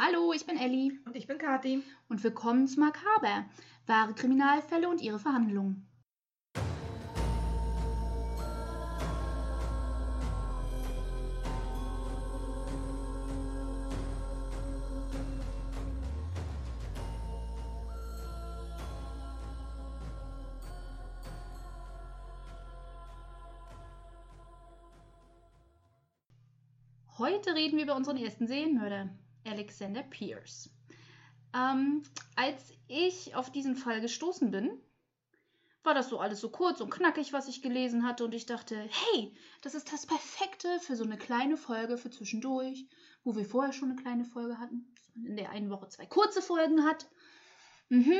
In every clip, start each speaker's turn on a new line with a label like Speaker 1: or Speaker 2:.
Speaker 1: Hallo, ich bin Elli
Speaker 2: Und ich bin Kathi.
Speaker 1: und willkommen zu Makaber, wahre Kriminalfälle und ihre Verhandlungen. Heute reden wir über unseren ersten Serienmörder, Alexander Pierce. Ähm, als ich auf diesen Fall gestoßen bin, war das so alles so kurz und knackig, was ich gelesen hatte. Und ich dachte, hey, das ist das Perfekte für so eine kleine Folge für zwischendurch, wo wir vorher schon eine kleine Folge hatten, dass man in der einen Woche zwei kurze Folgen hat. Mhm.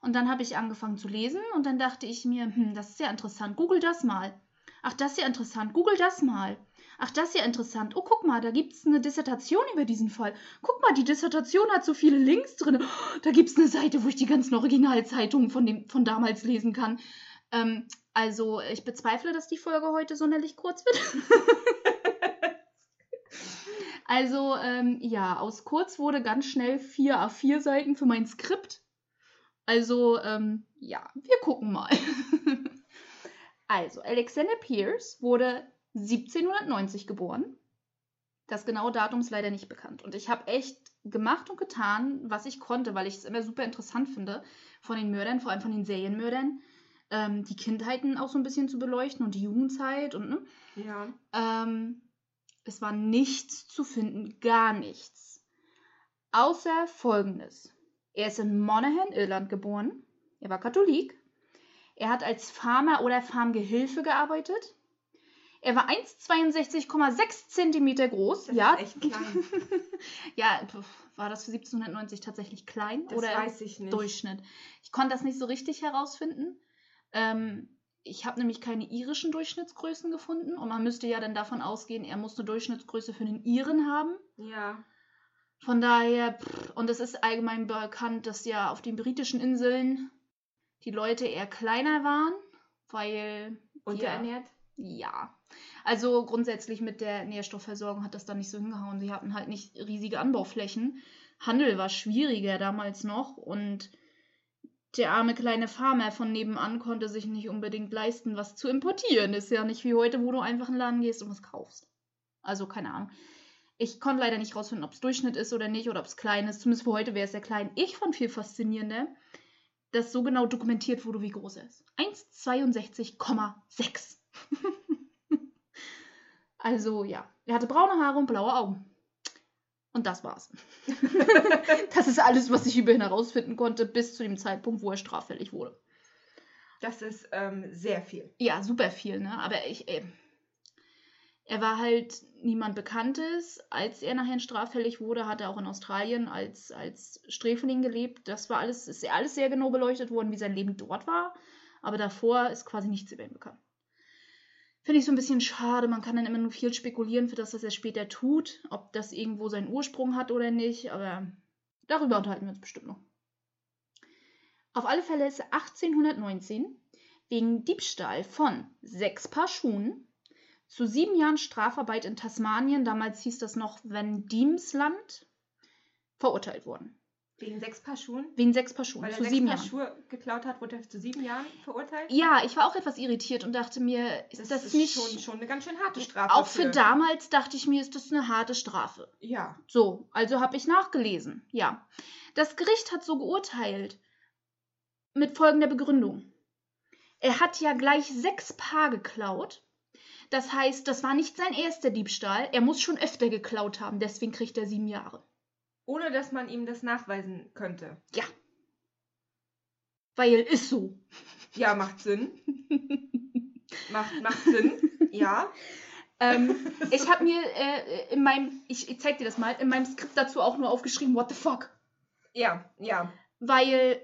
Speaker 1: Und dann habe ich angefangen zu lesen und dann dachte ich mir, hm, das ist ja interessant, google das mal. Ach, das ist ja interessant, google das mal. Ach, das ist ja interessant. Oh, guck mal, da gibt es eine Dissertation über diesen Fall. Guck mal, die Dissertation hat so viele Links drin. Da gibt es eine Seite, wo ich die ganzen Originalzeitungen von, dem, von damals lesen kann. Ähm, also, ich bezweifle, dass die Folge heute sonderlich kurz wird. also, ähm, ja, aus kurz wurde ganz schnell vier A4 Seiten für mein Skript. Also, ähm, ja, wir gucken mal. also, Alexander Pierce wurde 1790 geboren. Das genaue Datum ist leider nicht bekannt. Und ich habe echt gemacht und getan, was ich konnte, weil ich es immer super interessant finde, von den Mördern, vor allem von den Serienmördern, ähm, die Kindheiten auch so ein bisschen zu beleuchten und die Jugendzeit und ne?
Speaker 2: Ja.
Speaker 1: Ähm, es war nichts zu finden, gar nichts. Außer folgendes. Er ist in Monaghan, Irland geboren. Er war Katholik. Er hat als Farmer oder Farmgehilfe gearbeitet. Er war 1,62,6 Zentimeter groß.
Speaker 2: Das
Speaker 1: ja,
Speaker 2: ist echt klein.
Speaker 1: ja, war das für 1790 tatsächlich klein
Speaker 2: Das
Speaker 1: oder
Speaker 2: weiß ich nicht.
Speaker 1: Durchschnitt? Ich konnte das nicht so richtig herausfinden. Ähm, ich habe nämlich keine irischen Durchschnittsgrößen gefunden und man müsste ja dann davon ausgehen, er muss eine Durchschnittsgröße für den Iren haben.
Speaker 2: Ja.
Speaker 1: Von daher, und es ist allgemein bekannt, dass ja auf den britischen Inseln die Leute eher kleiner waren, weil
Speaker 2: Unterernährt?
Speaker 1: ja. Also grundsätzlich mit der Nährstoffversorgung hat das dann nicht so hingehauen. Sie hatten halt nicht riesige Anbauflächen. Handel war schwieriger damals noch und der arme kleine Farmer von nebenan konnte sich nicht unbedingt leisten, was zu importieren. Ist ja nicht wie heute, wo du einfach in den Laden gehst und was kaufst. Also keine Ahnung. Ich konnte leider nicht rausfinden, ob es Durchschnitt ist oder nicht oder ob es klein ist. Zumindest für heute wäre es sehr klein. Ich fand viel faszinierender, dass so genau dokumentiert wurde, wie groß er ist. 1,62,6. also ja, er hatte braune Haare und blaue Augen. Und das war's. das ist alles, was ich über ihn herausfinden konnte, bis zu dem Zeitpunkt, wo er straffällig wurde.
Speaker 2: Das ist ähm, sehr viel.
Speaker 1: Ja, super viel, ne? Aber ich, äh, er war halt niemand Bekanntes. Als er nachher straffällig wurde, hat er auch in Australien als, als Sträfling gelebt. Das war alles, ist ja alles sehr genau beleuchtet worden, wie sein Leben dort war. Aber davor ist quasi nichts über ihn bekannt. Finde ich so ein bisschen schade. Man kann dann immer nur viel spekulieren für das, was er später tut. Ob das irgendwo seinen Ursprung hat oder nicht. Aber darüber unterhalten wir uns bestimmt noch. Auf alle Fälle ist er 1819 wegen Diebstahl von sechs Paar Schuhen zu sieben Jahren Strafarbeit in Tasmanien, damals hieß das noch Van Diemsland, verurteilt worden.
Speaker 2: Wegen sechs Paar Schuhen?
Speaker 1: Wegen sechs Paar Schuhen
Speaker 2: Weil er
Speaker 1: zu
Speaker 2: sechs
Speaker 1: sieben
Speaker 2: Paar
Speaker 1: Jahren.
Speaker 2: Schuhe geklaut hat, wurde er zu sieben Jahren verurteilt?
Speaker 1: Ja, ich war auch etwas irritiert und dachte mir, ist das,
Speaker 2: ist
Speaker 1: nicht.
Speaker 2: schon, schon eine ganz schön harte Strafe.
Speaker 1: auch für damals dachte ich mir, ist das eine harte Strafe.
Speaker 2: Ja.
Speaker 1: So, also habe ich nachgelesen. Ja. Das Gericht hat so geurteilt. Mit folgender Begründung. Er hat ja gleich sechs Paar geklaut. Das heißt, das war nicht sein erster Diebstahl. Er muss schon öfter geklaut haben. Deswegen kriegt er sieben Jahre.
Speaker 2: Ohne dass man ihm das nachweisen könnte.
Speaker 1: Ja. Weil ist so.
Speaker 2: Ja, macht Sinn. macht, macht Sinn. Ja.
Speaker 1: ähm, ich habe mir äh, in meinem, ich, ich zeig dir das mal, in meinem Skript dazu auch nur aufgeschrieben, what the fuck.
Speaker 2: Ja, ja.
Speaker 1: Weil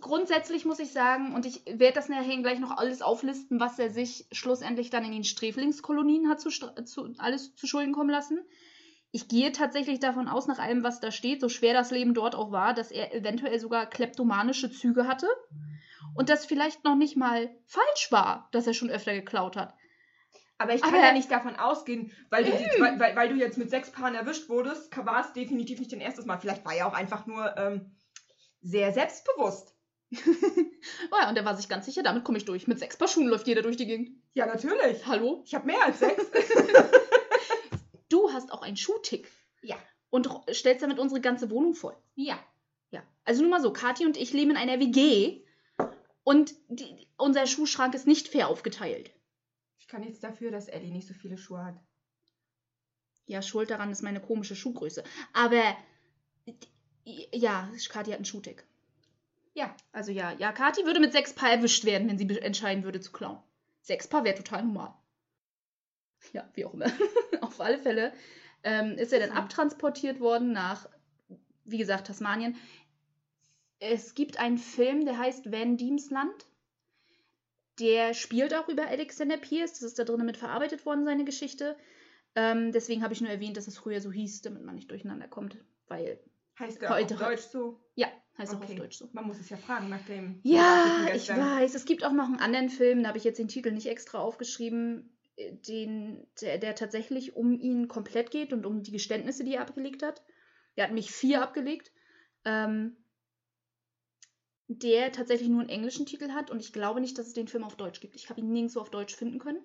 Speaker 1: grundsätzlich muss ich sagen, und ich werde das nachher gleich noch alles auflisten, was er sich schlussendlich dann in den Sträflingskolonien hat zu, zu, alles zu Schulden kommen lassen. Ich gehe tatsächlich davon aus, nach allem, was da steht, so schwer das Leben dort auch war, dass er eventuell sogar kleptomanische Züge hatte und das vielleicht noch nicht mal falsch war, dass er schon öfter geklaut hat.
Speaker 2: Aber ich kann
Speaker 1: Aber-
Speaker 2: ja nicht davon ausgehen, weil du, die, weil, weil, weil du jetzt mit sechs Paaren erwischt wurdest, war es definitiv nicht dein erstes Mal. Vielleicht war er auch einfach nur ähm, sehr selbstbewusst.
Speaker 1: Oh ja, und er war sich ganz sicher, damit komme ich durch. Mit sechs Paar Schuhen läuft jeder durch die Gegend.
Speaker 2: Ja, natürlich.
Speaker 1: Hallo?
Speaker 2: Ich habe mehr als sechs.
Speaker 1: Du hast auch einen Schuhtick.
Speaker 2: Ja.
Speaker 1: Und stellst damit unsere ganze Wohnung voll.
Speaker 2: ja.
Speaker 1: Ja. Also nur mal so, Kathi und ich leben in einer WG und die, unser Schuhschrank ist nicht fair aufgeteilt.
Speaker 2: Ich kann jetzt dafür, dass Ellie nicht so viele Schuhe hat.
Speaker 1: Ja, schuld daran ist meine komische Schuhgröße. Aber ja, Kathi hat einen Schuhtick.
Speaker 2: Ja.
Speaker 1: Also ja, ja, Kathi würde mit sechs Paar erwischt werden, wenn sie entscheiden würde zu klauen. Sechs Paar wäre total normal. Ja, wie auch immer. Auf alle Fälle ähm, ist er dann abtransportiert worden nach, wie gesagt, Tasmanien. Es gibt einen Film, der heißt Van Diems Land. Der spielt auch über Alexander Pierce. Das ist da drinnen mit verarbeitet worden, seine Geschichte. Ähm, deswegen habe ich nur erwähnt, dass es früher so hieß, damit man nicht durcheinander kommt. Weil,
Speaker 2: Heißt er
Speaker 1: Heute-
Speaker 2: auf Deutsch so?
Speaker 1: ja, heißt auch
Speaker 2: Okay.
Speaker 1: auf Deutsch so.
Speaker 2: Man muss es ja fragen nach dem.
Speaker 1: Ja, ich weiß. Es gibt auch noch einen anderen Film, da habe ich jetzt den Titel nicht extra aufgeschrieben, den, der, der tatsächlich um ihn komplett geht und um die Geständnisse, die er abgelegt hat. Der hat mich vier abgelegt. Ähm, der tatsächlich nur einen englischen Titel hat und ich glaube nicht, dass es den Film auf Deutsch gibt. Ich habe ihn nirgendwo auf Deutsch finden können.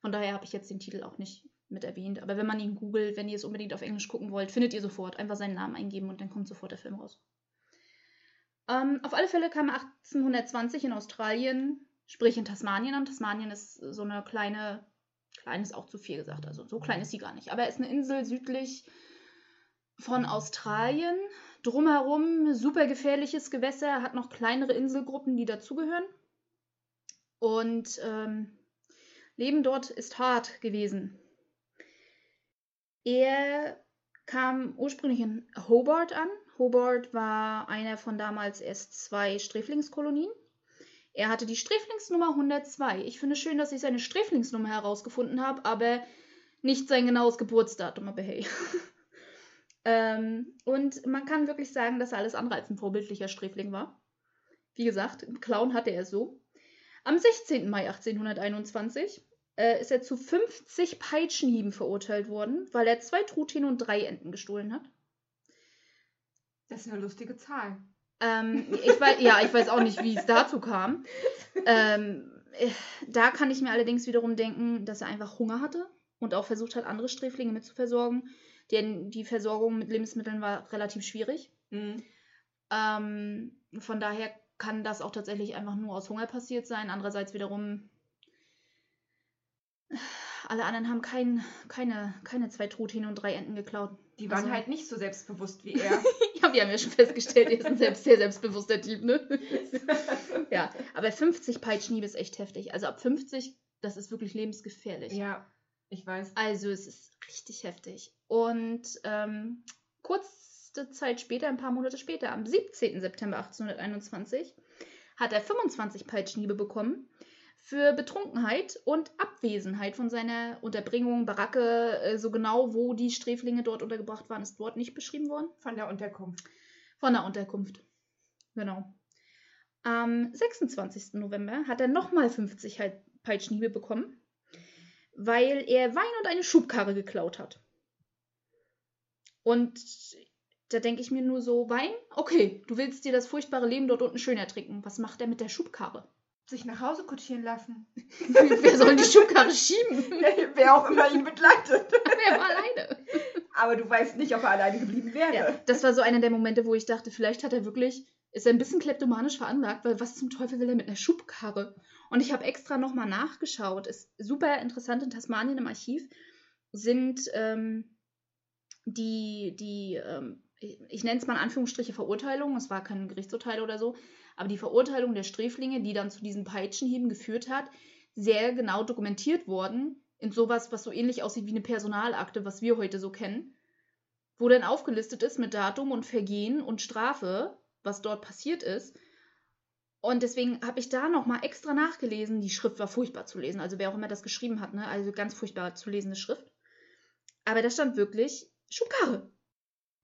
Speaker 1: Von daher habe ich jetzt den Titel auch nicht mit erwähnt. Aber wenn man ihn googelt, wenn ihr es unbedingt auf Englisch gucken wollt, findet ihr sofort. Einfach seinen Namen eingeben und dann kommt sofort der Film raus. Ähm, auf alle Fälle kam er 1820 in Australien, sprich in Tasmanien an. Tasmanien ist so eine kleine, klein ist auch zu viel gesagt, also so klein ist sie gar nicht. Aber er ist eine Insel südlich von Australien. Drumherum super gefährliches Gewässer, hat noch kleinere Inselgruppen, die dazugehören. Und ähm, Leben dort ist hart gewesen. Er kam ursprünglich in Hobart an. Hobart war einer von damals erst zwei Sträflingskolonien. Er hatte die Sträflingsnummer 102. Ich finde schön, dass ich seine Sträflingsnummer herausgefunden habe, aber nicht sein genaues Geburtsdatum, aber hey. ähm, und man kann wirklich sagen, dass er alles andere als ein vorbildlicher Sträfling war. Wie gesagt, Clown hatte er so. Am 16. Mai 1821 äh, ist er zu 50 Peitschenhieben verurteilt worden, weil er zwei Truthähne und drei Enten gestohlen hat.
Speaker 2: Das ist eine lustige Zahl.
Speaker 1: Ähm, ich weiß, ja, ich weiß auch nicht, wie es dazu kam. Ähm, äh, da kann ich mir allerdings wiederum denken, dass er einfach Hunger hatte und auch versucht hat, andere Sträflinge mit zu versorgen. Denn die Versorgung mit Lebensmitteln war relativ schwierig.
Speaker 2: Mhm.
Speaker 1: Ähm, von daher kann das auch tatsächlich einfach nur aus Hunger passiert sein. Andererseits wiederum, alle anderen haben kein, keine, keine zwei Truthähne und drei Enten geklaut.
Speaker 2: Die waren
Speaker 1: Also-
Speaker 2: halt nicht so selbstbewusst wie er.
Speaker 1: Wir haben ja schon festgestellt, er ist ein selbst, sehr selbstbewusster Typ, ne? ja, aber 50 Peitschenhiebe ist echt heftig. Also ab 50, das ist wirklich lebensgefährlich.
Speaker 2: ja, ich weiß.
Speaker 1: Also es ist richtig heftig. Und ähm, kurze Zeit später, ein paar Monate später, am 17. September 1821, hat er 25 Peitschenhiebe bekommen für Betrunkenheit und Abwesenheit von seiner Unterbringung, Baracke, äh, so genau, wo die Sträflinge dort untergebracht waren, ist dort nicht beschrieben worden.
Speaker 2: Von der Unterkunft.
Speaker 1: Von der Unterkunft. Genau. Am 26. November hat er nochmal 50 halt Peitschenhiebe bekommen, weil er Wein und eine Schubkarre geklaut hat. Und da denke ich mir nur so, Wein? Okay, du willst dir das furchtbare Leben dort unten schön ertrinken. Was macht er mit der Schubkarre?
Speaker 2: Sich nach Hause kutschieren lassen.
Speaker 1: Wer soll die Schubkarre schieben?
Speaker 2: Wer auch immer ihn begleitet.
Speaker 1: Wer war alleine?
Speaker 2: Aber du weißt nicht, ob er alleine geblieben wäre.
Speaker 1: Ja, das war so einer der Momente, wo ich dachte, vielleicht hat er wirklich, ist er ein bisschen kleptomanisch veranlagt, weil was zum Teufel will er mit einer Schubkarre? Und ich habe extra nochmal nachgeschaut. Ist super interessant in Tasmanien im Archiv sind ähm, die, die ähm, ich, ich nenne es mal in Anführungsstriche Verurteilung, es war kein Gerichtsurteil oder so, aber die Verurteilung der Sträflinge, die dann zu diesen Peitschenhieben geführt hat, sehr genau dokumentiert worden in sowas, was so ähnlich aussieht wie eine Personalakte, was wir heute so kennen wo dann aufgelistet ist mit Datum und Vergehen und Strafe, was dort passiert ist. Und deswegen habe ich da nochmal extra nachgelesen. Die Schrift war furchtbar zu lesen, also wer auch immer das geschrieben hat, ne? also ganz furchtbar zu lesende Schrift. Aber da stand wirklich Schubkarre.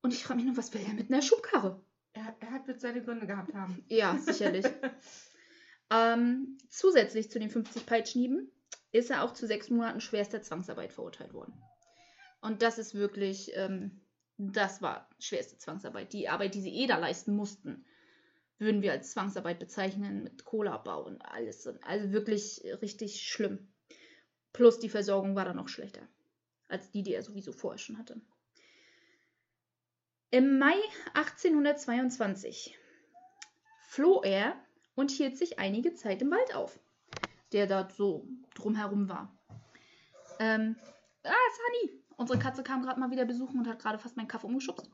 Speaker 1: Und ich frage mich nur, was will er mit einer Schubkarre?
Speaker 2: Er, er hat wird seine Gründe gehabt haben.
Speaker 1: Ja, sicherlich. ähm, zusätzlich zu den 50 Peitschenhieben ist er auch zu sechs Monaten schwerster Zwangsarbeit verurteilt worden. Und das ist wirklich, ähm, das war schwerste Zwangsarbeit. Die Arbeit, die sie eh da leisten mussten, würden wir als Zwangsarbeit bezeichnen, mit Kohleabbau und alles. Also wirklich richtig schlimm. Plus die Versorgung war dann noch schlechter als die, die er sowieso vorher schon hatte. Im Mai 1822 floh er und hielt sich einige Zeit im Wald auf, der da so drumherum war. Ähm, ah, Sunny! Unsere Katze kam gerade mal wieder besuchen und hat gerade fast meinen Kaffee umgeschubst.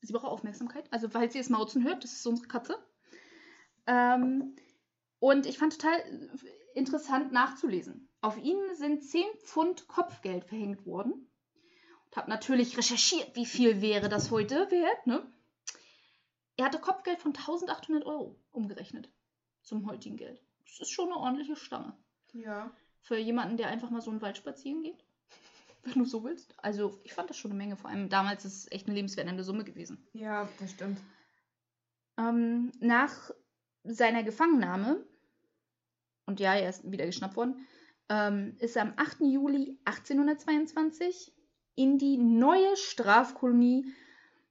Speaker 1: Sie braucht Aufmerksamkeit. Also, falls ihr es mauzen hört, das ist unsere Katze. Ähm, und ich fand total interessant nachzulesen. Auf ihn sind 10 Pfund Kopfgeld verhängt worden und habe natürlich recherchiert, wie viel wäre das heute wert. Ne? Er hatte Kopfgeld von 1800 Euro umgerechnet zum heutigen Geld. Das ist schon eine ordentliche Stange.
Speaker 2: Ja.
Speaker 1: Für jemanden, der einfach mal so einen Wald spazieren geht. Wenn du so willst. Also, ich fand das schon eine Menge. Vor allem damals ist es echt eine lebenswerte Summe gewesen.
Speaker 2: Ja, das stimmt.
Speaker 1: Ähm, nach seiner Gefangennahme, und ja, er ist wieder geschnappt worden, ähm, ist er am 8. Juli 1822 in die neue Strafkolonie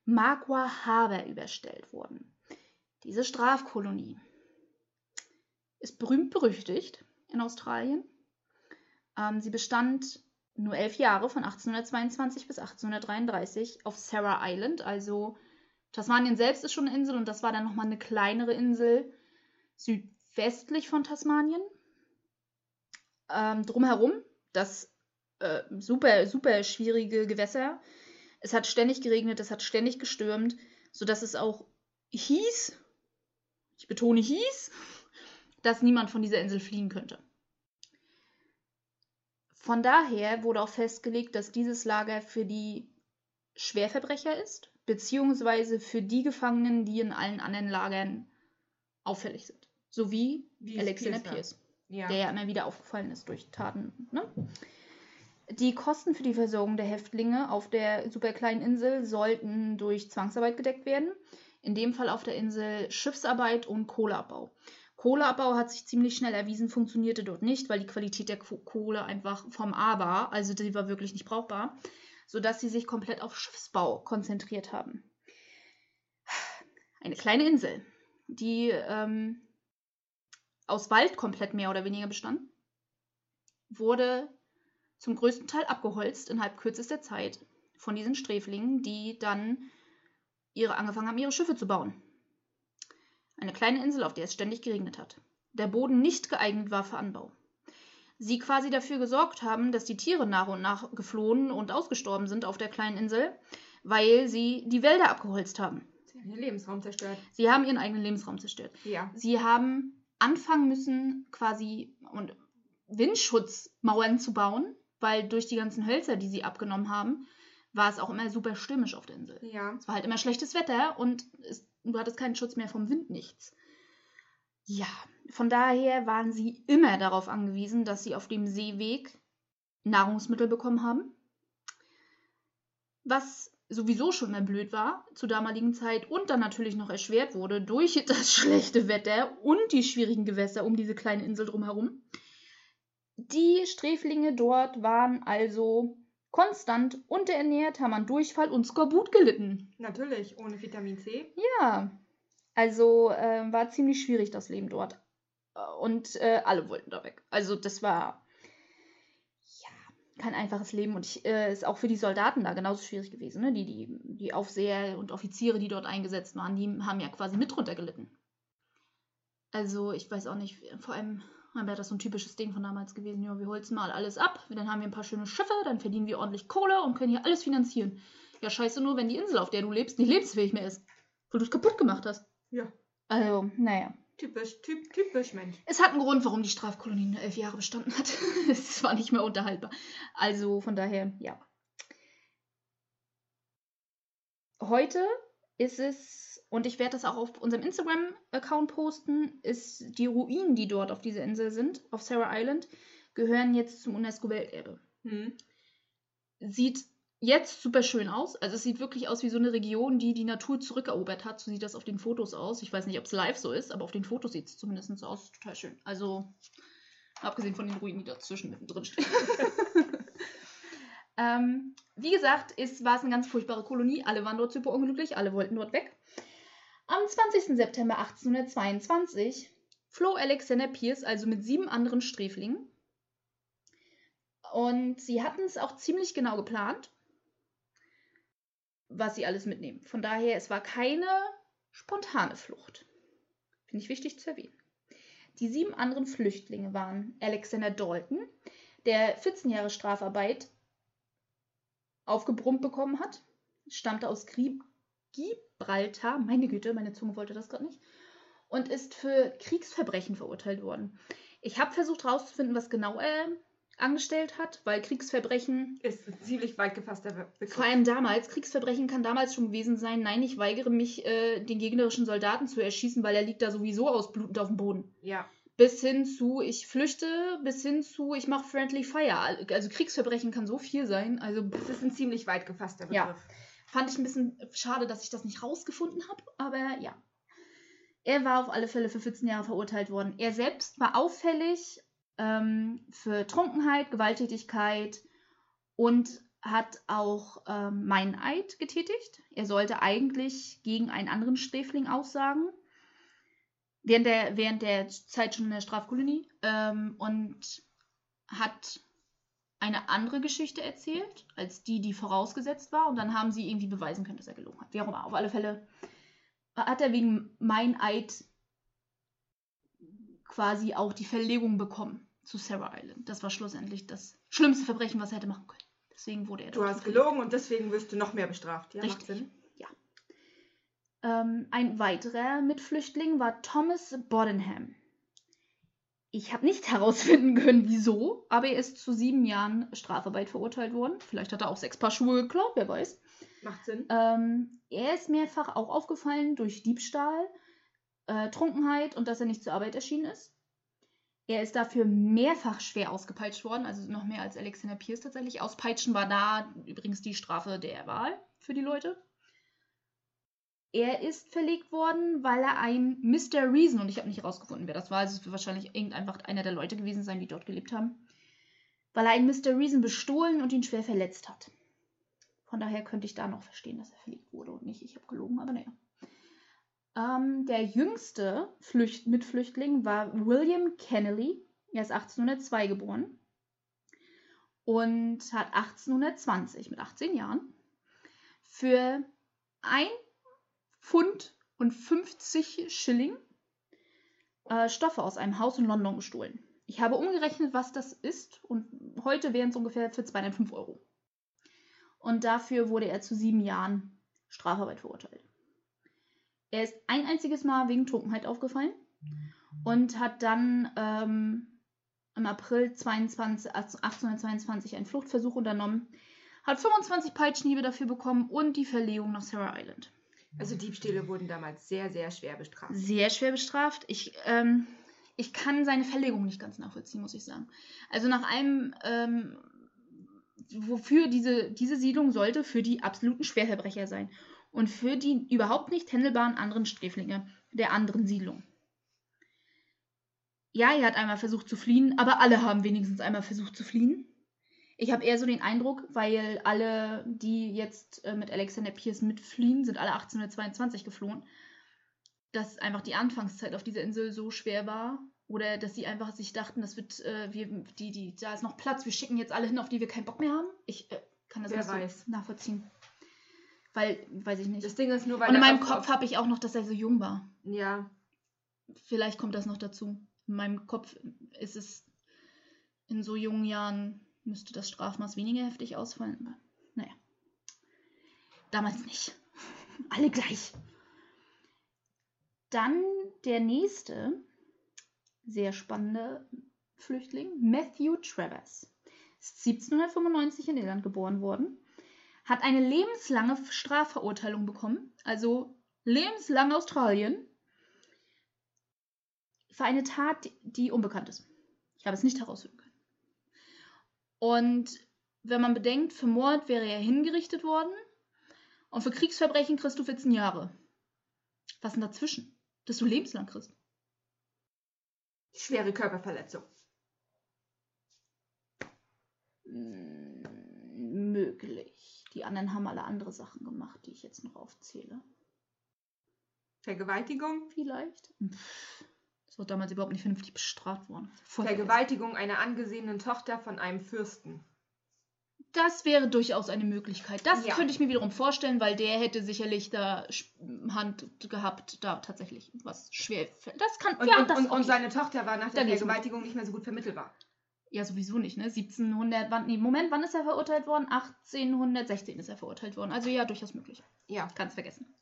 Speaker 1: Magua Harbor überstellt worden. Diese Strafkolonie ist berühmt berüchtigt in Australien. Ähm, sie bestand nur elf Jahre von 1822 bis 1833 auf Sarah Island. Also Tasmanien selbst ist schon eine Insel und das war dann nochmal eine kleinere Insel südwestlich von Tasmanien. Ähm, drumherum, das äh, super, super schwierige Gewässer. Es hat ständig geregnet, es hat ständig gestürmt, sodass es auch hieß, ich betone hieß, dass niemand von dieser Insel fliehen könnte. Von daher wurde auch festgelegt, dass dieses Lager für die Schwerverbrecher ist, beziehungsweise für die Gefangenen, die in allen anderen Lagern auffällig sind. So wie, wie Alexander Pierce, ja. der ja immer wieder aufgefallen ist durch Taten. Ne? Die Kosten für die Versorgung der Häftlinge auf der superkleinen Insel sollten durch Zwangsarbeit gedeckt werden. In dem Fall auf der Insel Schiffsarbeit und Kohleabbau. Kohleabbau hat sich ziemlich schnell erwiesen, funktionierte dort nicht, weil die Qualität der Kohle einfach vom A war, also die war wirklich nicht brauchbar, sodass sie sich komplett auf Schiffsbau konzentriert haben. Eine kleine Insel, die ähm, aus Wald komplett mehr oder weniger bestand, wurde zum größten Teil abgeholzt innerhalb kürzester Zeit von diesen Sträflingen, die dann ihre angefangen haben, ihre Schiffe zu bauen. Eine kleine Insel, auf der es ständig geregnet hat. Der Boden nicht geeignet war für Anbau. Sie quasi dafür gesorgt haben, dass die Tiere nach und nach geflohen und ausgestorben sind auf der kleinen Insel, weil sie die Wälder abgeholzt haben.
Speaker 2: Sie haben ihren Lebensraum zerstört.
Speaker 1: Sie haben ihren eigenen Lebensraum zerstört.
Speaker 2: Ja.
Speaker 1: Sie haben anfangen müssen, quasi und Windschutzmauern zu bauen, weil durch die ganzen Hölzer, die sie abgenommen haben, war es auch immer super stürmisch auf der Insel.
Speaker 2: Ja.
Speaker 1: Es war halt immer schlechtes Wetter und es, du hattest keinen Schutz mehr vom Wind, nichts. Ja, von daher waren sie immer darauf angewiesen, dass sie auf dem Seeweg Nahrungsmittel bekommen haben. Was sowieso schon mehr blöd war zur damaligen Zeit und dann natürlich noch erschwert wurde durch das schlechte Wetter und die schwierigen Gewässer um diese kleine Insel drumherum. Die Sträflinge dort waren also konstant unterernährt, haben an Durchfall und Skorbut gelitten.
Speaker 2: Natürlich, ohne Vitamin C.
Speaker 1: Ja, also äh, war ziemlich schwierig das Leben dort. Und äh, alle wollten da weg. Also das war ja kein einfaches Leben und ich, äh, ist auch für die Soldaten da genauso schwierig gewesen. Ne? Die, die, die Aufseher und Offiziere, die dort eingesetzt waren, die haben ja quasi mit drunter gelitten. Also ich weiß auch nicht, vor allem dann wäre das so ein typisches Ding von damals gewesen. Ja, wir holzen mal alles ab, dann haben wir ein paar schöne Schiffe, dann verdienen wir ordentlich Kohle und können hier alles finanzieren. Ja, scheiße nur, wenn die Insel, auf der du lebst, nicht lebensfähig mehr ist. Weil du es kaputt gemacht hast.
Speaker 2: Ja.
Speaker 1: Also, naja.
Speaker 2: Typisch, typ, typisch Mensch.
Speaker 1: Es hat einen Grund, warum die Strafkolonie nur elf Jahre bestanden hat. es war nicht mehr unterhaltbar. Also, von daher, ja. Heute ist es und ich werde das auch auf unserem Instagram-Account posten, ist die Ruinen, die dort auf dieser Insel sind, auf Sarah Island, gehören jetzt zum UNESCO-Welterbe.
Speaker 2: Hm.
Speaker 1: Sieht jetzt super schön aus. Also es sieht wirklich aus wie so eine Region, die die Natur zurückerobert hat. So sieht das auf den Fotos aus. Ich weiß nicht, ob es live so ist, aber auf den Fotos sieht es zumindest so aus. Total schön. Also Abgesehen von den Ruinen, die dazwischen mittendrin stehen. ähm, wie gesagt, ist, war es eine ganz furchtbare Kolonie. Alle waren dort super unglücklich, alle wollten dort weg. Am 20. September 1822 floh Alexander Pierce also mit sieben anderen Sträflingen. Und sie hatten es auch ziemlich genau geplant, was sie alles mitnehmen. Von daher, es war keine spontane Flucht. Finde ich wichtig zu erwähnen. Die sieben anderen Flüchtlinge waren Alexander Dalton, der 14 Jahre Strafarbeit aufgebrummt bekommen hat, stammte aus Gibraltar, meine Güte, meine Zunge wollte das gerade nicht, und ist für Kriegsverbrechen verurteilt worden. Ich habe versucht herauszufinden, was genau er angestellt hat, weil Kriegsverbrechen
Speaker 2: ist ein ziemlich weit gefasster Begriff.
Speaker 1: Vor allem damals, Kriegsverbrechen kann damals schon gewesen sein, nein, ich weigere mich, äh, den gegnerischen Soldaten zu erschießen, weil er liegt da sowieso ausblutend auf dem Boden.
Speaker 2: Ja.
Speaker 1: Bis hin zu, ich flüchte, bis hin zu, ich mache Friendly Fire. Also Kriegsverbrechen kann so viel sein. Also,
Speaker 2: das ist ein ziemlich weit gefasster Begriff.
Speaker 1: Ja. Fand ich ein bisschen schade, dass ich das nicht rausgefunden habe, aber ja. Er war auf alle Fälle für 14 Jahre verurteilt worden. Er selbst war auffällig ähm, für Trunkenheit, Gewalttätigkeit und hat auch ähm, Meineid getätigt. Er sollte eigentlich gegen einen anderen Sträfling aussagen, während der, während der Zeit schon in der Strafkolonie, ähm, und hat eine andere Geschichte erzählt, als die, die vorausgesetzt war. Und dann haben sie irgendwie beweisen können, dass er gelogen hat. Wie auch immer. Auf alle Fälle hat er wegen Meineid quasi auch die Verlegung bekommen zu Sarah Island. Das war schlussendlich das schlimmste Verbrechen, was er hätte machen können. Deswegen wurde er
Speaker 2: Du hast gelogen und deswegen wirst du noch mehr bestraft. Ja,
Speaker 1: Richtig. Ja. Ähm, ein weiterer Mitflüchtling war Thomas Bodenham. Ich habe nicht herausfinden können, wieso, aber er ist zu sieben Jahren Strafarbeit verurteilt worden. Vielleicht hat er auch sechs Paar Schuhe geklaut, wer weiß.
Speaker 2: Macht Sinn.
Speaker 1: Ähm, er ist mehrfach auch aufgefallen durch Diebstahl, äh, Trunkenheit und dass er nicht zur Arbeit erschienen ist. Er ist dafür mehrfach schwer ausgepeitscht worden, also noch mehr als Alexander Pierce tatsächlich. Auspeitschen war da übrigens die Strafe der Wahl für die Leute. Er ist verlegt worden, weil er ein Mr. Reason, und ich habe nicht herausgefunden, wer das war, also es wird wahrscheinlich irgendein einer der Leute gewesen sein, die dort gelebt haben, weil er einen Mr. Reason bestohlen und ihn schwer verletzt hat. Von daher könnte ich da noch verstehen, dass er verlegt wurde und nicht. Ich habe gelogen, aber naja. Ähm, der jüngste Flücht Mitflüchtling war William Kennelly. Er ist 1802 geboren und hat 1820 mit 18 Jahren für 1 Pfund und 50 Schilling äh, Stoffe aus einem Haus in London gestohlen. Ich habe umgerechnet, was das ist und heute wären es ungefähr für 205 Euro. Und dafür wurde er zu sieben Jahren Strafarbeit verurteilt. Er ist ein einziges Mal wegen Trunkenheit aufgefallen und hat dann ähm, im April 22, 1822 einen Fluchtversuch unternommen, hat 25 Peitschenhiebe dafür bekommen und die Verlegung nach Sarah Island.
Speaker 2: Also Diebstähle wurden damals sehr, sehr schwer bestraft.
Speaker 1: Sehr schwer bestraft. Ich, ähm, ich kann seine Verlegung nicht ganz nachvollziehen, muss ich sagen. Also nach einem, ähm, wofür diese, diese Siedlung sollte für die absoluten Schwerverbrecher sein und für die überhaupt nicht händelbaren anderen Sträflinge der anderen Siedlung. Ja, er hat einmal versucht zu fliehen, aber alle haben wenigstens einmal versucht zu fliehen. Ich habe eher so den Eindruck, weil alle, die jetzt äh, mit Alexander Pierce mitfliehen, sind alle 1822 geflohen, dass einfach die Anfangszeit auf dieser Insel so schwer war. Oder dass sie einfach sich dachten, das wird, äh, wir, die, die, da ist noch Platz, wir schicken jetzt alle hin, auf die wir keinen Bock mehr haben. Ich äh, kann das
Speaker 2: nicht
Speaker 1: so nachvollziehen. Weil, weiß ich nicht.
Speaker 2: Das Ding ist nur, weil.
Speaker 1: Und in meinem Kopf habe ich auch noch, dass er so jung war.
Speaker 2: Ja.
Speaker 1: Vielleicht kommt das noch dazu. In meinem Kopf ist es in so jungen Jahren müsste das Strafmaß weniger heftig ausfallen. Aber naja. Damals nicht. Alle gleich. Dann der nächste sehr spannende Flüchtling, Matthew Travers. Ist 1795 in Irland geboren worden hat eine lebenslange Strafverurteilung bekommen, also lebenslang Australien, für eine Tat, die unbekannt ist. Ich habe es nicht herausfinden können. Und wenn man bedenkt, für Mord wäre er hingerichtet worden und für Kriegsverbrechen kriegst du 14 Jahre. Was denn dazwischen? Dass du lebenslang kriegst.
Speaker 2: Schwere Körperverletzung.
Speaker 1: Mm, möglich. Die anderen haben alle andere Sachen gemacht, die ich jetzt noch aufzähle.
Speaker 2: Vergewaltigung?
Speaker 1: Vielleicht. Pff, War damals überhaupt nicht vernünftig bestraft worden.
Speaker 2: Vergewaltigung einer angesehenen Tochter von einem Fürsten.
Speaker 1: Das wäre durchaus eine Möglichkeit. Das
Speaker 2: Ja.
Speaker 1: könnte ich mir wiederum vorstellen, weil der hätte sicherlich da Hand gehabt, da tatsächlich was schwer. Das kann.
Speaker 2: Und,
Speaker 1: ja,
Speaker 2: und,
Speaker 1: das
Speaker 2: und, und seine Tochter war nach der. Vergewaltigung nicht mehr so gut vermittelbar.
Speaker 1: Ja, sowieso nicht, ne? 1700, wann, nee, Moment, wann ist er verurteilt worden? 1816 ist er verurteilt worden. Also ja, durchaus möglich.
Speaker 2: Ja.
Speaker 1: Kannst vergessen.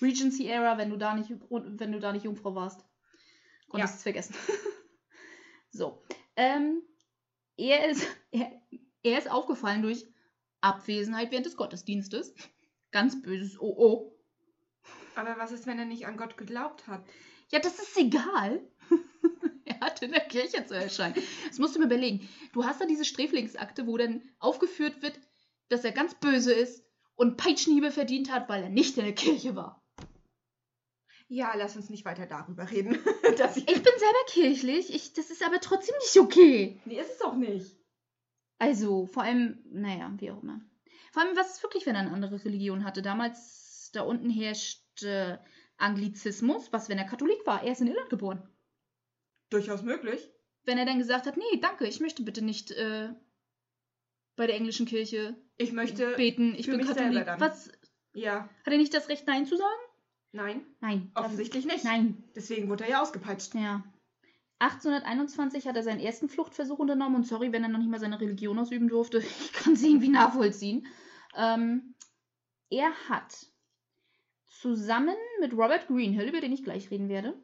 Speaker 1: Regency Era, wenn du da nicht, wenn du da nicht Jungfrau warst, konntest
Speaker 2: Ja.
Speaker 1: es vergessen. so. Ähm, er, ist, er, er ist aufgefallen durch Abwesenheit während des Gottesdienstes. Ganz böses Oh oh.
Speaker 2: Aber was ist, wenn er nicht an Gott geglaubt hat?
Speaker 1: Ja, das ist egal. er hat in der Kirche zu erscheinen. Das musst du mir überlegen. Du hast da diese Sträflingsakte, wo dann aufgeführt wird, dass er ganz böse ist und Peitschenhiebe verdient hat, weil er nicht in der Kirche war.
Speaker 2: Ja, lass uns nicht weiter darüber reden. Dass ich
Speaker 1: Ich bin selber kirchlich, ich, das ist aber trotzdem nicht okay.
Speaker 2: nee, ist es auch nicht.
Speaker 1: Also, vor allem, naja, wie auch immer. Vor allem, was ist wirklich, wenn er eine andere Religion hatte? Damals, da unten herrscht äh, Anglizismus. Was, wenn er Katholik war? Er ist in Irland geboren.
Speaker 2: Durchaus möglich.
Speaker 1: wenn er dann gesagt hat, nee, danke, ich möchte bitte nicht äh, bei der englischen Kirche
Speaker 2: Ich möchte.
Speaker 1: beten, ich bin Katholik. Was?
Speaker 2: Ja.
Speaker 1: Hat er nicht das Recht, Nein zu sagen?
Speaker 2: Nein.
Speaker 1: Nein.
Speaker 2: Offensichtlich nicht.
Speaker 1: Nein.
Speaker 2: Deswegen wurde er ja ausgepeitscht.
Speaker 1: Ja. 1821 hat er seinen ersten Fluchtversuch unternommen und sorry, wenn er noch nicht mal seine Religion ausüben durfte. Ich kann es irgendwie nachvollziehen. Ähm, er hat zusammen mit Robert Greenhill, über den ich gleich reden werde,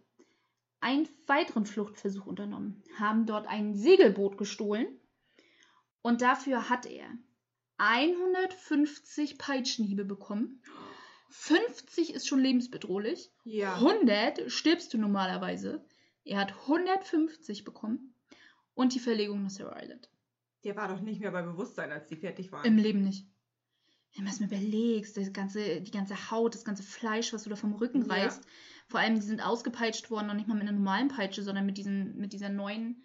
Speaker 1: einen weiteren Fluchtversuch unternommen, haben dort ein Segelboot gestohlen und dafür hat er 150 Peitschenhiebe bekommen. 50 ist schon lebensbedrohlich.
Speaker 2: Ja.
Speaker 1: 100 stirbst du normalerweise. Er hat 150 bekommen und die Verlegung nach Sarah Island.
Speaker 2: Der war doch nicht mehr bei Bewusstsein, als die fertig waren.
Speaker 1: Im Leben nicht. Wenn du es mir überlegst, das ganze, die ganze Haut, das ganze Fleisch, was du da vom Rücken
Speaker 2: Ja.
Speaker 1: reißt. Vor allem, die sind ausgepeitscht worden, noch nicht mal mit einer normalen Peitsche, sondern mit, diesen, mit dieser neuen.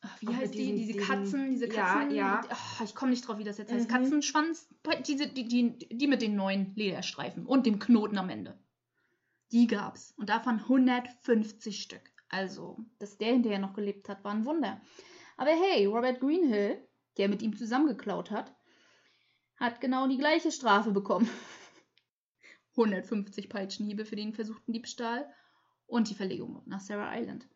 Speaker 1: Ach, wie
Speaker 2: Auch
Speaker 1: heißt die? Diese Katzen, diese
Speaker 2: Ja,
Speaker 1: Katzen.
Speaker 2: ja.
Speaker 1: Ach, ich komme nicht drauf, wie das jetzt heißt.
Speaker 2: Mhm.
Speaker 1: Katzenschwanz, diese, die, die, die mit den neuen Lederstreifen und dem Knoten am Ende. Die gab's. Und davon 150 Stück. Also, dass der hinterher noch gelebt hat, war ein Wunder. Aber hey, Robert Greenhill, der mit ihm zusammengeklaut hat, hat genau die gleiche Strafe bekommen. 150 Peitschenhiebe für den versuchten Diebstahl und die Verlegung nach Sarah Island.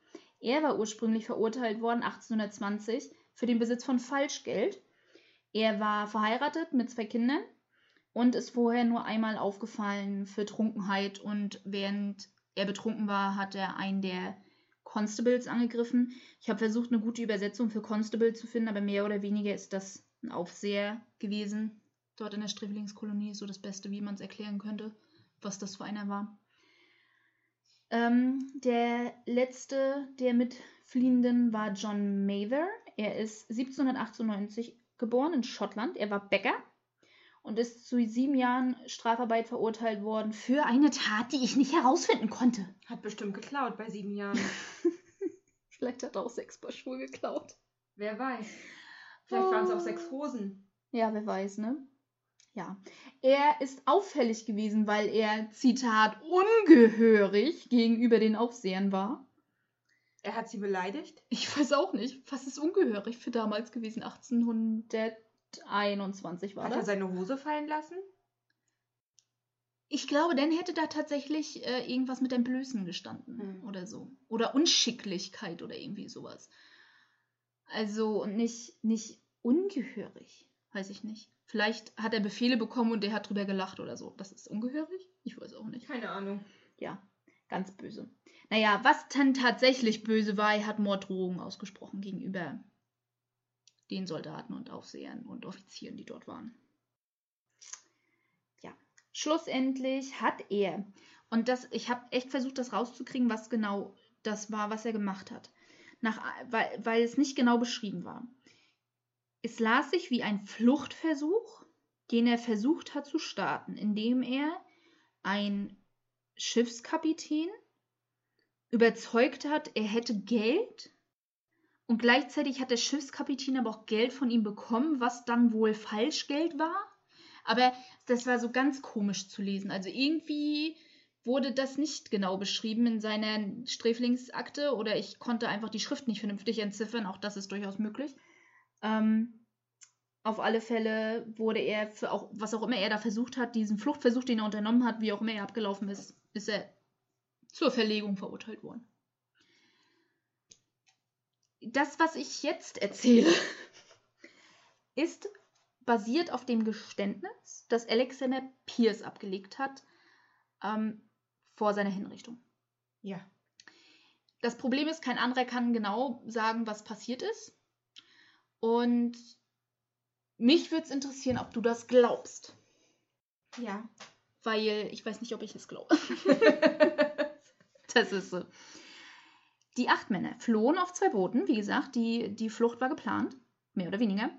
Speaker 1: Er war ursprünglich verurteilt worden 1820 für den Besitz von Falschgeld. Er war verheiratet mit zwei Kindern und ist vorher nur einmal aufgefallen für Trunkenheit und während er betrunken war, hat er einen der Constables angegriffen. Ich habe versucht, eine gute Übersetzung für Constable zu finden, aber mehr oder weniger ist das ein Aufseher gewesen. Dort in der Sträflingskolonie ist so das Beste, wie man es erklären könnte, was das für einer war. Ähm, der letzte der Mitfliehenden war John Mather. Er ist 1798 geboren in Schottland. Er war Bäcker und ist zu sieben Jahren Strafarbeit verurteilt worden für eine Tat, die ich nicht herausfinden konnte.
Speaker 2: Hat bestimmt geklaut bei sieben Jahren.
Speaker 1: Vielleicht hat er auch sechs Paar Schuhe geklaut.
Speaker 2: Wer weiß. Vielleicht waren es auch sechs Hosen.
Speaker 1: Ja, wer weiß, ne? Ja. Er ist auffällig gewesen, weil er, Zitat, ungehörig gegenüber den Aufsehern war.
Speaker 2: Er hat sie beleidigt.
Speaker 1: Ich weiß auch nicht. Was ist ungehörig für damals gewesen? 1821 war
Speaker 2: Hat er
Speaker 1: das.
Speaker 2: seine Hose fallen lassen?
Speaker 1: Ich glaube, dann hätte da tatsächlich äh, irgendwas mit Entblößen gestanden
Speaker 2: Hm.
Speaker 1: oder so. Oder Unschicklichkeit oder irgendwie sowas. Also nicht, nicht ungehörig. Weiß ich nicht. Vielleicht hat er Befehle bekommen und der hat drüber gelacht oder so. Das ist ungehörig? Ich weiß auch nicht.
Speaker 2: Keine Ahnung.
Speaker 1: Ja, ganz böse. Naja, was dann tatsächlich böse war, er hat Morddrohungen ausgesprochen gegenüber den Soldaten und Aufsehern und Offizieren, die dort waren. Ja, schlussendlich hat er, und das, ich habe echt versucht, das rauszukriegen, was genau das war, was er gemacht hat. Nach, weil, weil es nicht genau beschrieben war. Es las sich wie ein Fluchtversuch, den er versucht hat zu starten, indem er ein Schiffskapitän überzeugt hat, er hätte Geld, Und gleichzeitig hat der Schiffskapitän aber auch Geld von ihm bekommen, was dann wohl Falschgeld war. Aber das war so ganz komisch zu lesen. Also irgendwie wurde das nicht genau beschrieben in seiner Sträflingsakte oder ich konnte einfach die Schrift nicht vernünftig entziffern. Auch das ist durchaus möglich. Ähm, auf alle Fälle wurde er für auch, was auch immer er da versucht hat, diesen Fluchtversuch, den er unternommen hat, wie auch immer er abgelaufen ist, ist er zur Verlegung verurteilt worden. Das, was ich jetzt erzähle, ist basiert auf dem Geständnis, das Alexander Pierce abgelegt hat ähm, vor seiner Hinrichtung.
Speaker 2: Ja.
Speaker 1: Das Problem ist, kein anderer kann genau sagen, was passiert ist. Und mich würde es interessieren, ob du das glaubst.
Speaker 2: Ja.
Speaker 1: Weil ich weiß nicht, ob ich es glaube. das ist so. Die acht Männer flohen auf zwei Booten. Wie gesagt, die, die Flucht war geplant, mehr oder weniger,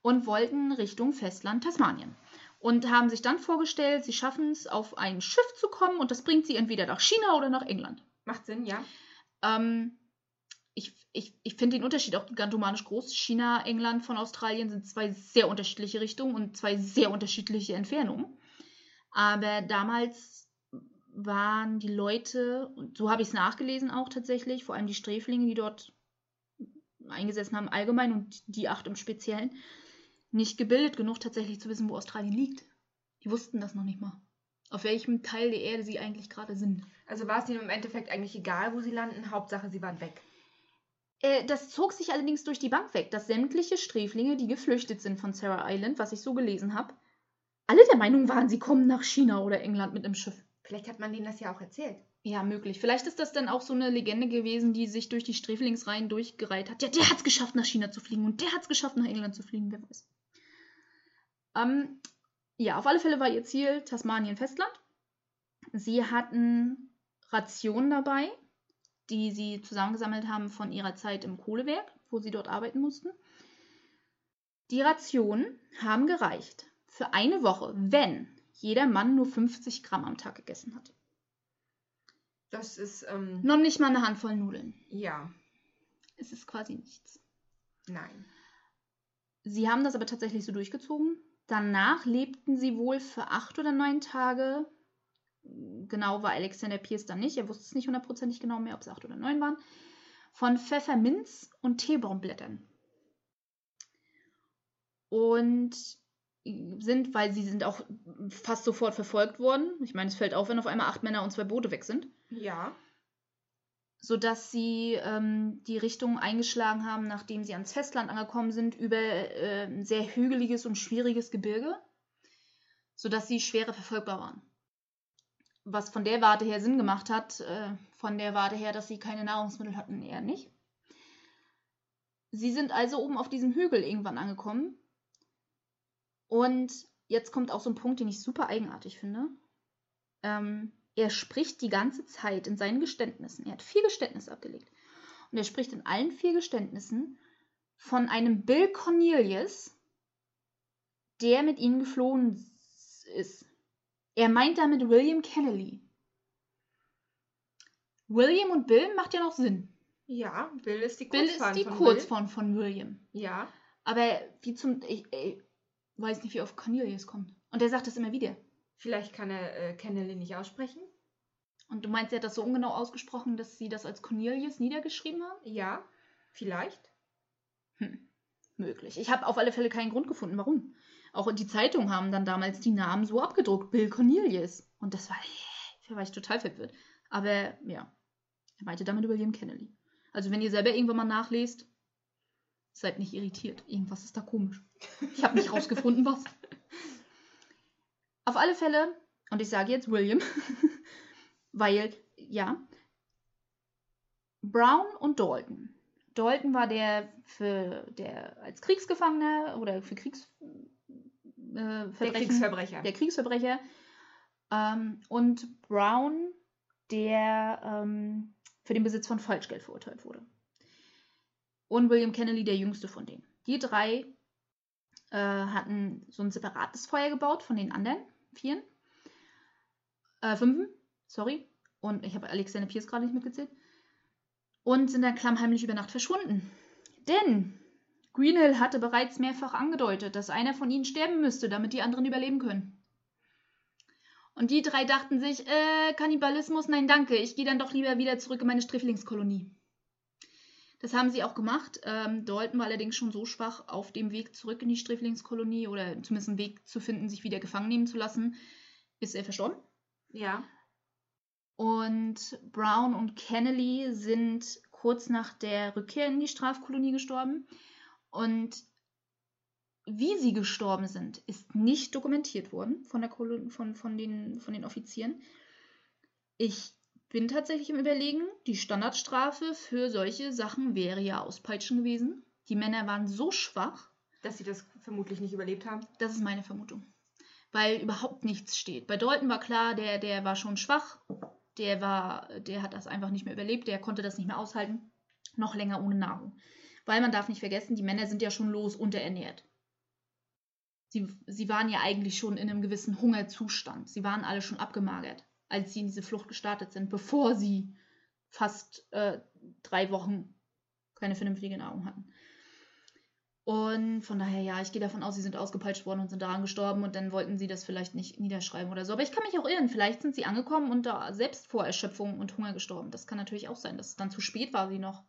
Speaker 1: und wollten Richtung Festland Tasmanien. Und haben sich dann vorgestellt, sie schaffen es, auf ein Schiff zu kommen und das bringt sie entweder nach China oder nach England.
Speaker 2: Macht Sinn, ja.
Speaker 1: Ähm, ich ich, ich finde den Unterschied auch gigantomanisch groß. China, England von Australien sind zwei sehr unterschiedliche Richtungen und zwei sehr unterschiedliche Entfernungen. Aber damals waren die Leute, und so habe ich es nachgelesen auch tatsächlich, vor allem die Sträflinge, die dort eingesessen haben, allgemein und die acht im Speziellen, nicht gebildet genug, tatsächlich zu wissen, wo Australien liegt. Die wussten das noch nicht mal. Auf welchem Teil der Erde sie eigentlich gerade sind.
Speaker 2: Also war es ihnen im Endeffekt eigentlich egal, wo sie landen, Hauptsache sie waren weg.
Speaker 1: Äh, das zog sich allerdings durch die Bank weg, dass sämtliche Sträflinge, die geflüchtet sind von Sarah Island, was ich so gelesen habe, alle der Meinung waren, sie kommen nach China oder England mit einem Schiff.
Speaker 2: Vielleicht hat man denen das ja auch erzählt.
Speaker 1: Ja, möglich. Vielleicht ist das dann auch so eine Legende gewesen, die sich durch die Sträflingsreihen durchgereiht hat. Ja, der hat es geschafft, nach China zu fliegen und der hat es geschafft, nach England zu fliegen, wer weiß. Ähm, ja, auf alle Fälle war ihr Ziel Tasmanien-Festland. Sie hatten Rationen dabei, die sie zusammengesammelt haben von ihrer Zeit im Kohlewerk, wo sie dort arbeiten mussten. Die Rationen haben gereicht für eine Woche, wenn jeder Mann nur 50 Gramm am Tag gegessen hat.
Speaker 2: Das ist, ähm,
Speaker 1: Noch nicht mal eine Handvoll Nudeln.
Speaker 2: ja,
Speaker 1: Es ist quasi nichts.
Speaker 2: nein.
Speaker 1: Sie haben das aber tatsächlich so durchgezogen. Danach lebten sie wohl für acht oder neun Tage. Genau war Alexander Pierce dann nicht. Er wusste es nicht hundertprozentig genau mehr, ob es acht oder neun waren. Von Pfefferminz und Teebaumblättern. Und sind, weil sie sind auch fast sofort verfolgt worden. Ich meine, es fällt auf, wenn auf einmal acht Männer und zwei Boote weg sind.
Speaker 2: Ja.
Speaker 1: sodass sie ähm, die Richtung eingeschlagen haben, nachdem sie ans Festland angekommen sind, über äh, ein sehr hügeliges und schwieriges Gebirge, sodass sie schwerer verfolgbar waren. Was von der Warte her Sinn gemacht hat, äh, von der Warte her, dass sie keine Nahrungsmittel hatten, eher nicht. Sie sind also oben auf diesem Hügel irgendwann angekommen. Und jetzt kommt auch so ein Punkt, den ich super eigenartig finde. Ähm, er spricht die ganze Zeit in seinen Geständnissen. Er hat vier Geständnisse abgelegt. Und er spricht in allen vier Geständnissen von einem Bill Cornelius, der mit ihnen geflohen ist. Er meint damit William Kennedy. William und Bill macht ja noch Sinn.
Speaker 2: Ja, Bill ist die
Speaker 1: Bill
Speaker 2: Kurzform
Speaker 1: ist die
Speaker 2: von
Speaker 1: Kurzform von William.
Speaker 2: Bill. Ja.
Speaker 1: Aber wie zum. Ich, ich weiß nicht, wie auf Cornelius kommt. Und er sagt das immer wieder.
Speaker 2: Vielleicht kann er äh, Kennedy nicht aussprechen.
Speaker 1: Und du meinst, er hat das so ungenau ausgesprochen, dass sie das als Cornelius niedergeschrieben haben?
Speaker 2: Ja, vielleicht.
Speaker 1: Hm, möglich. Ich habe auf alle Fälle keinen Grund gefunden, warum. Auch die Zeitungen haben dann damals die Namen so abgedruckt, Bill Cornelius. Und das war, da war ich total verwirrt. Aber ja, er meinte damit William Kennedy. Also wenn ihr selber irgendwann mal nachlest, seid nicht irritiert. Irgendwas ist da komisch. Ich habe nicht rausgefunden, was. Auf alle Fälle, und ich sage jetzt William, weil, ja, Brown und Dalton. Dalton war der für der als Kriegsgefangener oder für Kriegs äh,
Speaker 2: Der
Speaker 1: Verbrechen-
Speaker 2: Kriegsverbrecher.
Speaker 1: der Kriegsverbrecher. Ähm, und Brown, der ähm, für den Besitz von Falschgeld verurteilt wurde. Und William Kennedy, der jüngste von denen. Die drei äh, hatten so ein separates Feuer gebaut von den anderen vieren. Äh, fünfen, sorry. Und ich habe Alexander Pierce gerade nicht mitgezählt. Und sind dann klammheimlich über Nacht verschwunden. Denn Greenhill hatte bereits mehrfach angedeutet, dass einer von ihnen sterben müsste, damit die anderen überleben können. Und die drei dachten sich, äh, Kannibalismus, nein danke, ich gehe dann doch lieber wieder zurück in meine Sträflingskolonie. Das haben sie auch gemacht. Ähm, Dalton war allerdings schon so schwach auf dem Weg zurück in die Sträflingskolonie oder zumindest einen Weg zu finden, sich wieder gefangen nehmen zu lassen, ist er verstorben.
Speaker 2: Ja.
Speaker 1: Und Brown und Kennelly sind kurz nach der Rückkehr in die Strafkolonie gestorben. Und wie sie gestorben sind, ist nicht dokumentiert worden von, der Kolon von, von, den, von den Offizieren. Ich bin tatsächlich im Überlegen, die Standardstrafe für solche Sachen wäre ja Auspeitschen gewesen. Die Männer waren so schwach.
Speaker 2: Dass sie das vermutlich nicht überlebt haben.
Speaker 1: Das ist meine Vermutung. Weil überhaupt nichts steht. Bei Dalton war klar, der, der war schon schwach. Der, war, der hat das einfach nicht mehr überlebt. Der konnte das nicht mehr aushalten. Noch länger ohne Nahrung. Weil man darf nicht vergessen, die Männer sind ja schon los unterernährt. Sie, sie waren ja eigentlich schon in einem gewissen Hungerzustand. Sie waren alle schon abgemagert als sie in diese Flucht gestartet sind, bevor sie fast äh, drei Wochen keine vernünftige Nahrung hatten. Und von daher, ja, ich gehe davon aus, sie sind ausgepeitscht worden und sind daran gestorben und dann wollten sie das vielleicht nicht niederschreiben oder so. Aber ich kann mich auch irren. Vielleicht sind sie angekommen und da selbst vor Erschöpfung und Hunger gestorben. Das kann natürlich auch sein, dass es dann zu spät war, sie noch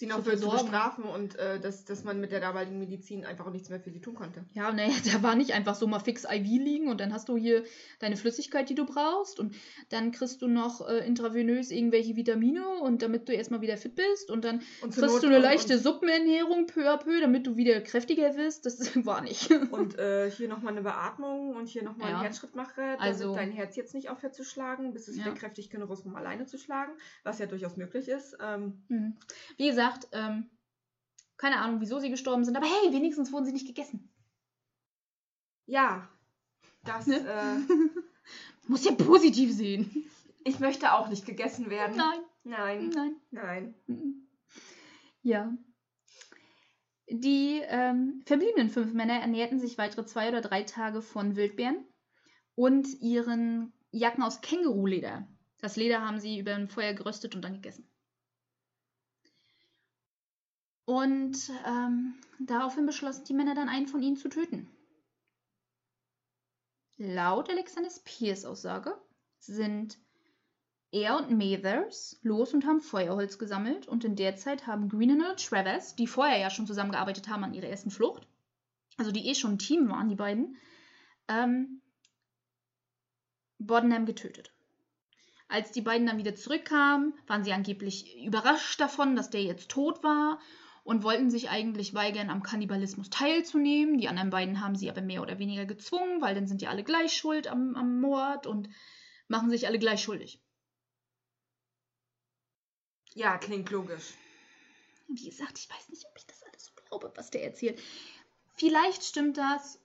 Speaker 2: sie noch für zu bestrafen und äh, dass, dass man mit der damaligen Medizin einfach nichts mehr für sie tun konnte.
Speaker 1: Ja, naja, da war nicht einfach so mal fix IV liegen und dann hast du hier deine Flüssigkeit, die du brauchst und dann kriegst du noch äh, intravenös irgendwelche Vitamine und damit du erstmal wieder fit bist und dann und kriegst Not du eine leichte Suppenernährung peu à peu, damit du wieder kräftiger wirst. Das war nicht.
Speaker 2: Und äh, hier nochmal eine Beatmung und hier nochmal ja. ein Herzschrittmacher, damit also, dein Herz jetzt nicht aufhört zu schlagen, bis es ja. wieder kräftig genug ist, um alleine zu schlagen, was ja durchaus möglich ist. Ähm,
Speaker 1: mhm. Wie gesagt, gesagt, ähm, keine Ahnung, wieso sie gestorben sind, aber hey, wenigstens wurden sie nicht gegessen.
Speaker 2: Ja, das ne? äh,
Speaker 1: muss ja positiv sehen.
Speaker 2: Ich möchte auch nicht gegessen werden.
Speaker 1: Nein.
Speaker 2: Nein.
Speaker 1: Nein.
Speaker 2: Nein.
Speaker 1: Ja. Die ähm, verbliebenen fünf Männer ernährten sich weitere zwei oder drei Tage von Wildbeeren und ihren Jacken aus Känguruleder. Das Leder haben sie über ein Feuer geröstet und dann gegessen. Und ähm, daraufhin beschlossen die Männer dann, einen von ihnen zu töten. Laut Alexander Pierce Aussage sind er und Mathers los und haben Feuerholz gesammelt und in der Zeit haben Green und Travers, die vorher ja schon zusammengearbeitet haben an ihrer ersten Flucht, also die eh schon ein Team waren, die beiden, ähm, Boddenham getötet. Als die beiden dann wieder zurückkamen, waren sie angeblich überrascht davon, dass der jetzt tot war und wollten sich eigentlich weigern, am Kannibalismus teilzunehmen. Die anderen beiden haben sie aber mehr oder weniger gezwungen, weil dann sind ja alle gleich schuld am, am Mord und machen sich alle gleich schuldig.
Speaker 2: Ja, klingt logisch.
Speaker 1: Wie gesagt, ich weiß nicht, ob ich das alles so glaube, was der erzählt. Vielleicht stimmt das,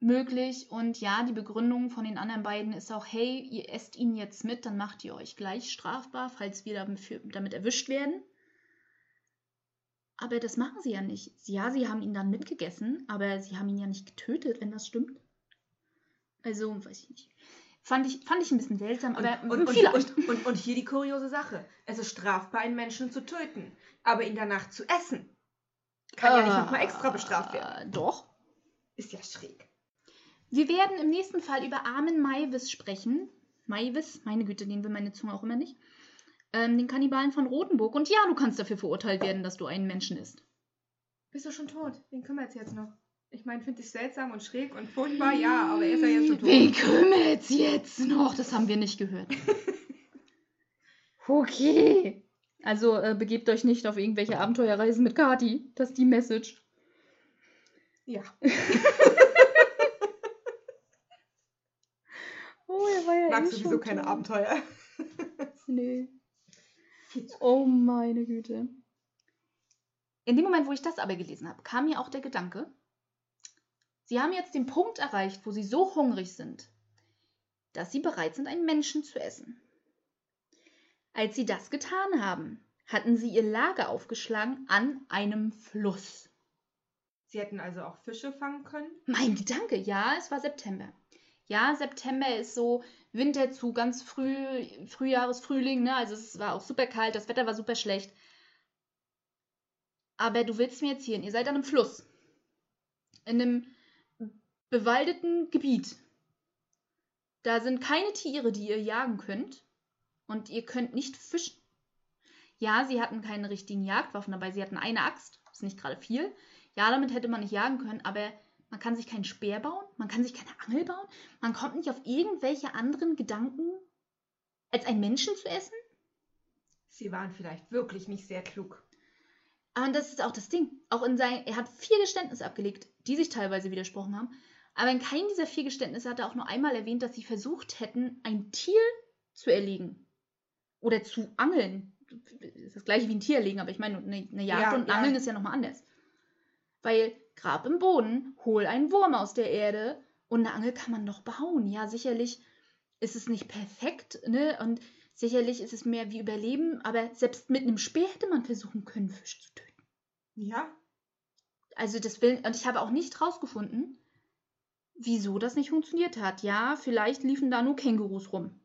Speaker 1: möglich. Und ja, die Begründung von den anderen beiden ist auch, hey, ihr esst ihn jetzt mit, dann macht ihr euch gleich strafbar, falls wir damit erwischt werden. Aber das machen sie ja nicht. Ja, sie haben ihn dann mitgegessen, aber sie haben ihn ja nicht getötet, wenn das stimmt. Also, weiß ich nicht. Fand ich, fand ich ein bisschen seltsam, aber
Speaker 2: und, und, vielleicht. Und, und, und, hier die kuriose Sache. Es ist strafbar, einen Menschen zu töten, aber ihn danach zu essen. Kann äh, ja nicht nochmal extra bestraft werden.
Speaker 1: Äh, doch.
Speaker 2: Ist ja schräg.
Speaker 1: Wir werden im nächsten Fall über Armen Maivis sprechen. Maivis, meine Güte, den will meine Zunge auch immer nicht ähm, den Kannibalen von Rothenburg. Und ja, du kannst dafür verurteilt werden, dass du einen Menschen isst.
Speaker 2: Bist du schon tot? Wen kümmert es jetzt noch? Ich meine, finde ich seltsam und schräg und furchtbar, ja, aber er ist ja jetzt schon tot.
Speaker 1: Wen kümmert es jetzt noch? Das haben wir nicht gehört. okay. Also äh, begebt euch nicht auf irgendwelche Abenteuerreisen mit Kati. Das ist die Message.
Speaker 2: Ja.
Speaker 1: oh, er war ja
Speaker 2: Magst eh sowieso keine Abenteuer.
Speaker 1: nee. Oh meine Güte. In dem Moment, wo ich das aber gelesen habe, kam mir auch der Gedanke, Sie haben jetzt den Punkt erreicht, wo Sie so hungrig sind, dass Sie bereit sind, einen Menschen zu essen. Als Sie das getan haben, hatten Sie Ihr Lager aufgeschlagen an einem Fluss.
Speaker 2: Sie hätten also auch Fische fangen können?
Speaker 1: Mein Gedanke, ja, es war September. Ja, September ist so Winter zu ganz früh, Frühjahres, Frühling, ne? Also es war auch super kalt, das Wetter war super schlecht. Aber du willst mir erzählen, ihr seid an einem Fluss. In einem bewaldeten Gebiet. Da sind keine Tiere, die ihr jagen könnt. Und ihr könnt nicht fischen. Ja, sie hatten keine richtigen Jagdwaffen dabei. Sie hatten eine Axt. Ist nicht gerade viel. Ja, damit hätte man nicht jagen können, aber man kann sich keinen Speer bauen. Man kann sich keine Angel bauen. Man kommt nicht auf irgendwelche anderen Gedanken, als einen Menschen zu essen.
Speaker 2: Sie waren vielleicht wirklich nicht sehr klug.
Speaker 1: Und das ist auch das Ding. Auch in sein, er hat vier Geständnisse abgelegt, die sich teilweise widersprochen haben. Aber in keinem dieser vier Geständnisse hat er auch nur einmal erwähnt, dass sie versucht hätten, ein Tier zu erlegen. Oder zu angeln. Das ist das gleiche wie ein Tier erlegen, aber ich meine, eine, Jagd ja, und ja. Angeln ist ja nochmal anders. Weil grab im Boden, hol einen Wurm aus der Erde und eine Angel kann man noch bauen. Ja, sicherlich ist es nicht perfekt, ne? Und sicherlich ist es mehr wie Überleben, aber selbst mit einem Speer hätte man versuchen können, Fisch zu töten.
Speaker 2: Ja.
Speaker 1: Also das will, und ich habe auch nicht rausgefunden, wieso das nicht funktioniert hat. Ja, vielleicht liefen da nur Kängurus rum.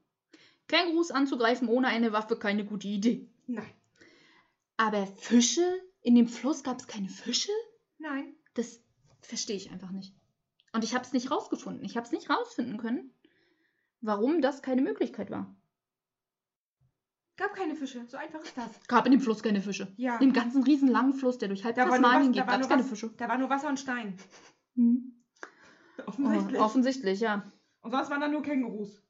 Speaker 1: Kängurus anzugreifen ohne eine Waffe, keine gute Idee.
Speaker 2: Nein.
Speaker 1: Aber Fische? In dem Fluss gab es keine Fische?
Speaker 2: Nein.
Speaker 1: Das verstehe ich einfach nicht. Und ich habe es nicht rausgefunden. Ich habe es nicht rausfinden können, warum das keine Möglichkeit war.
Speaker 2: Gab keine Fische, so einfach ist das.
Speaker 1: Gab in dem Fluss keine Fische.
Speaker 2: Ja.
Speaker 1: In dem ganzen riesen langen Fluss, der durch halb Tasmanien geht, gab es keine Fische.
Speaker 2: Da war nur Wasser und Stein. Hm.
Speaker 1: Offensichtlich. Oh, offensichtlich, ja.
Speaker 2: Und sonst waren da nur Kängurus.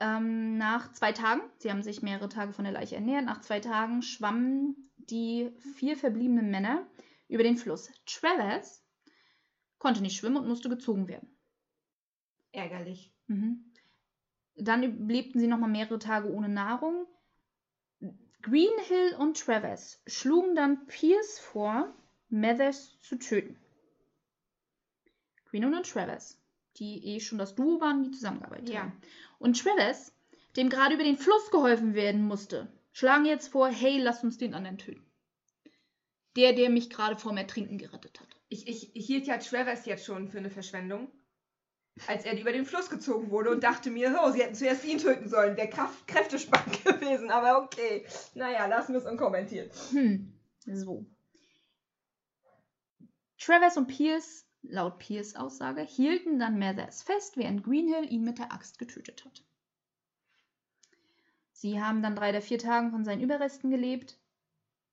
Speaker 1: Ähm, nach zwei Tagen, sie haben sich mehrere Tage von der Leiche ernährt, nach zwei Tagen schwammen die vier verbliebenen Männer über den Fluss. Travers konnte nicht schwimmen und musste gezogen werden.
Speaker 2: Ärgerlich.
Speaker 1: Mhm. Dann überlebten sie nochmal mehrere Tage ohne Nahrung. Greenhill und Travers schlugen dann Pierce vor, Mathers zu töten. Greenhill und Travers, die eh schon das Duo waren, die zusammengearbeitet ja. haben. Und Travers, dem gerade über den Fluss geholfen werden musste, schlagen jetzt vor, hey, lass uns den anderen töten. Der, der mich gerade vorm Ertrinken gerettet hat.
Speaker 2: Ich, ich, ich hielt ja Travers jetzt schon für eine Verschwendung als er über den Fluss gezogen wurde und dachte mir, oh, sie hätten zuerst ihn töten sollen. Der Kraft Kräftespann gewesen, aber okay. Naja, lassen wir es unkommentiert.
Speaker 1: Hm, so. Travers und Pierce, laut Pierce Aussage, hielten dann Mathers fest, während Greenhill ihn mit der Axt getötet hat. Sie haben dann drei der vier Tagen von seinen Überresten gelebt.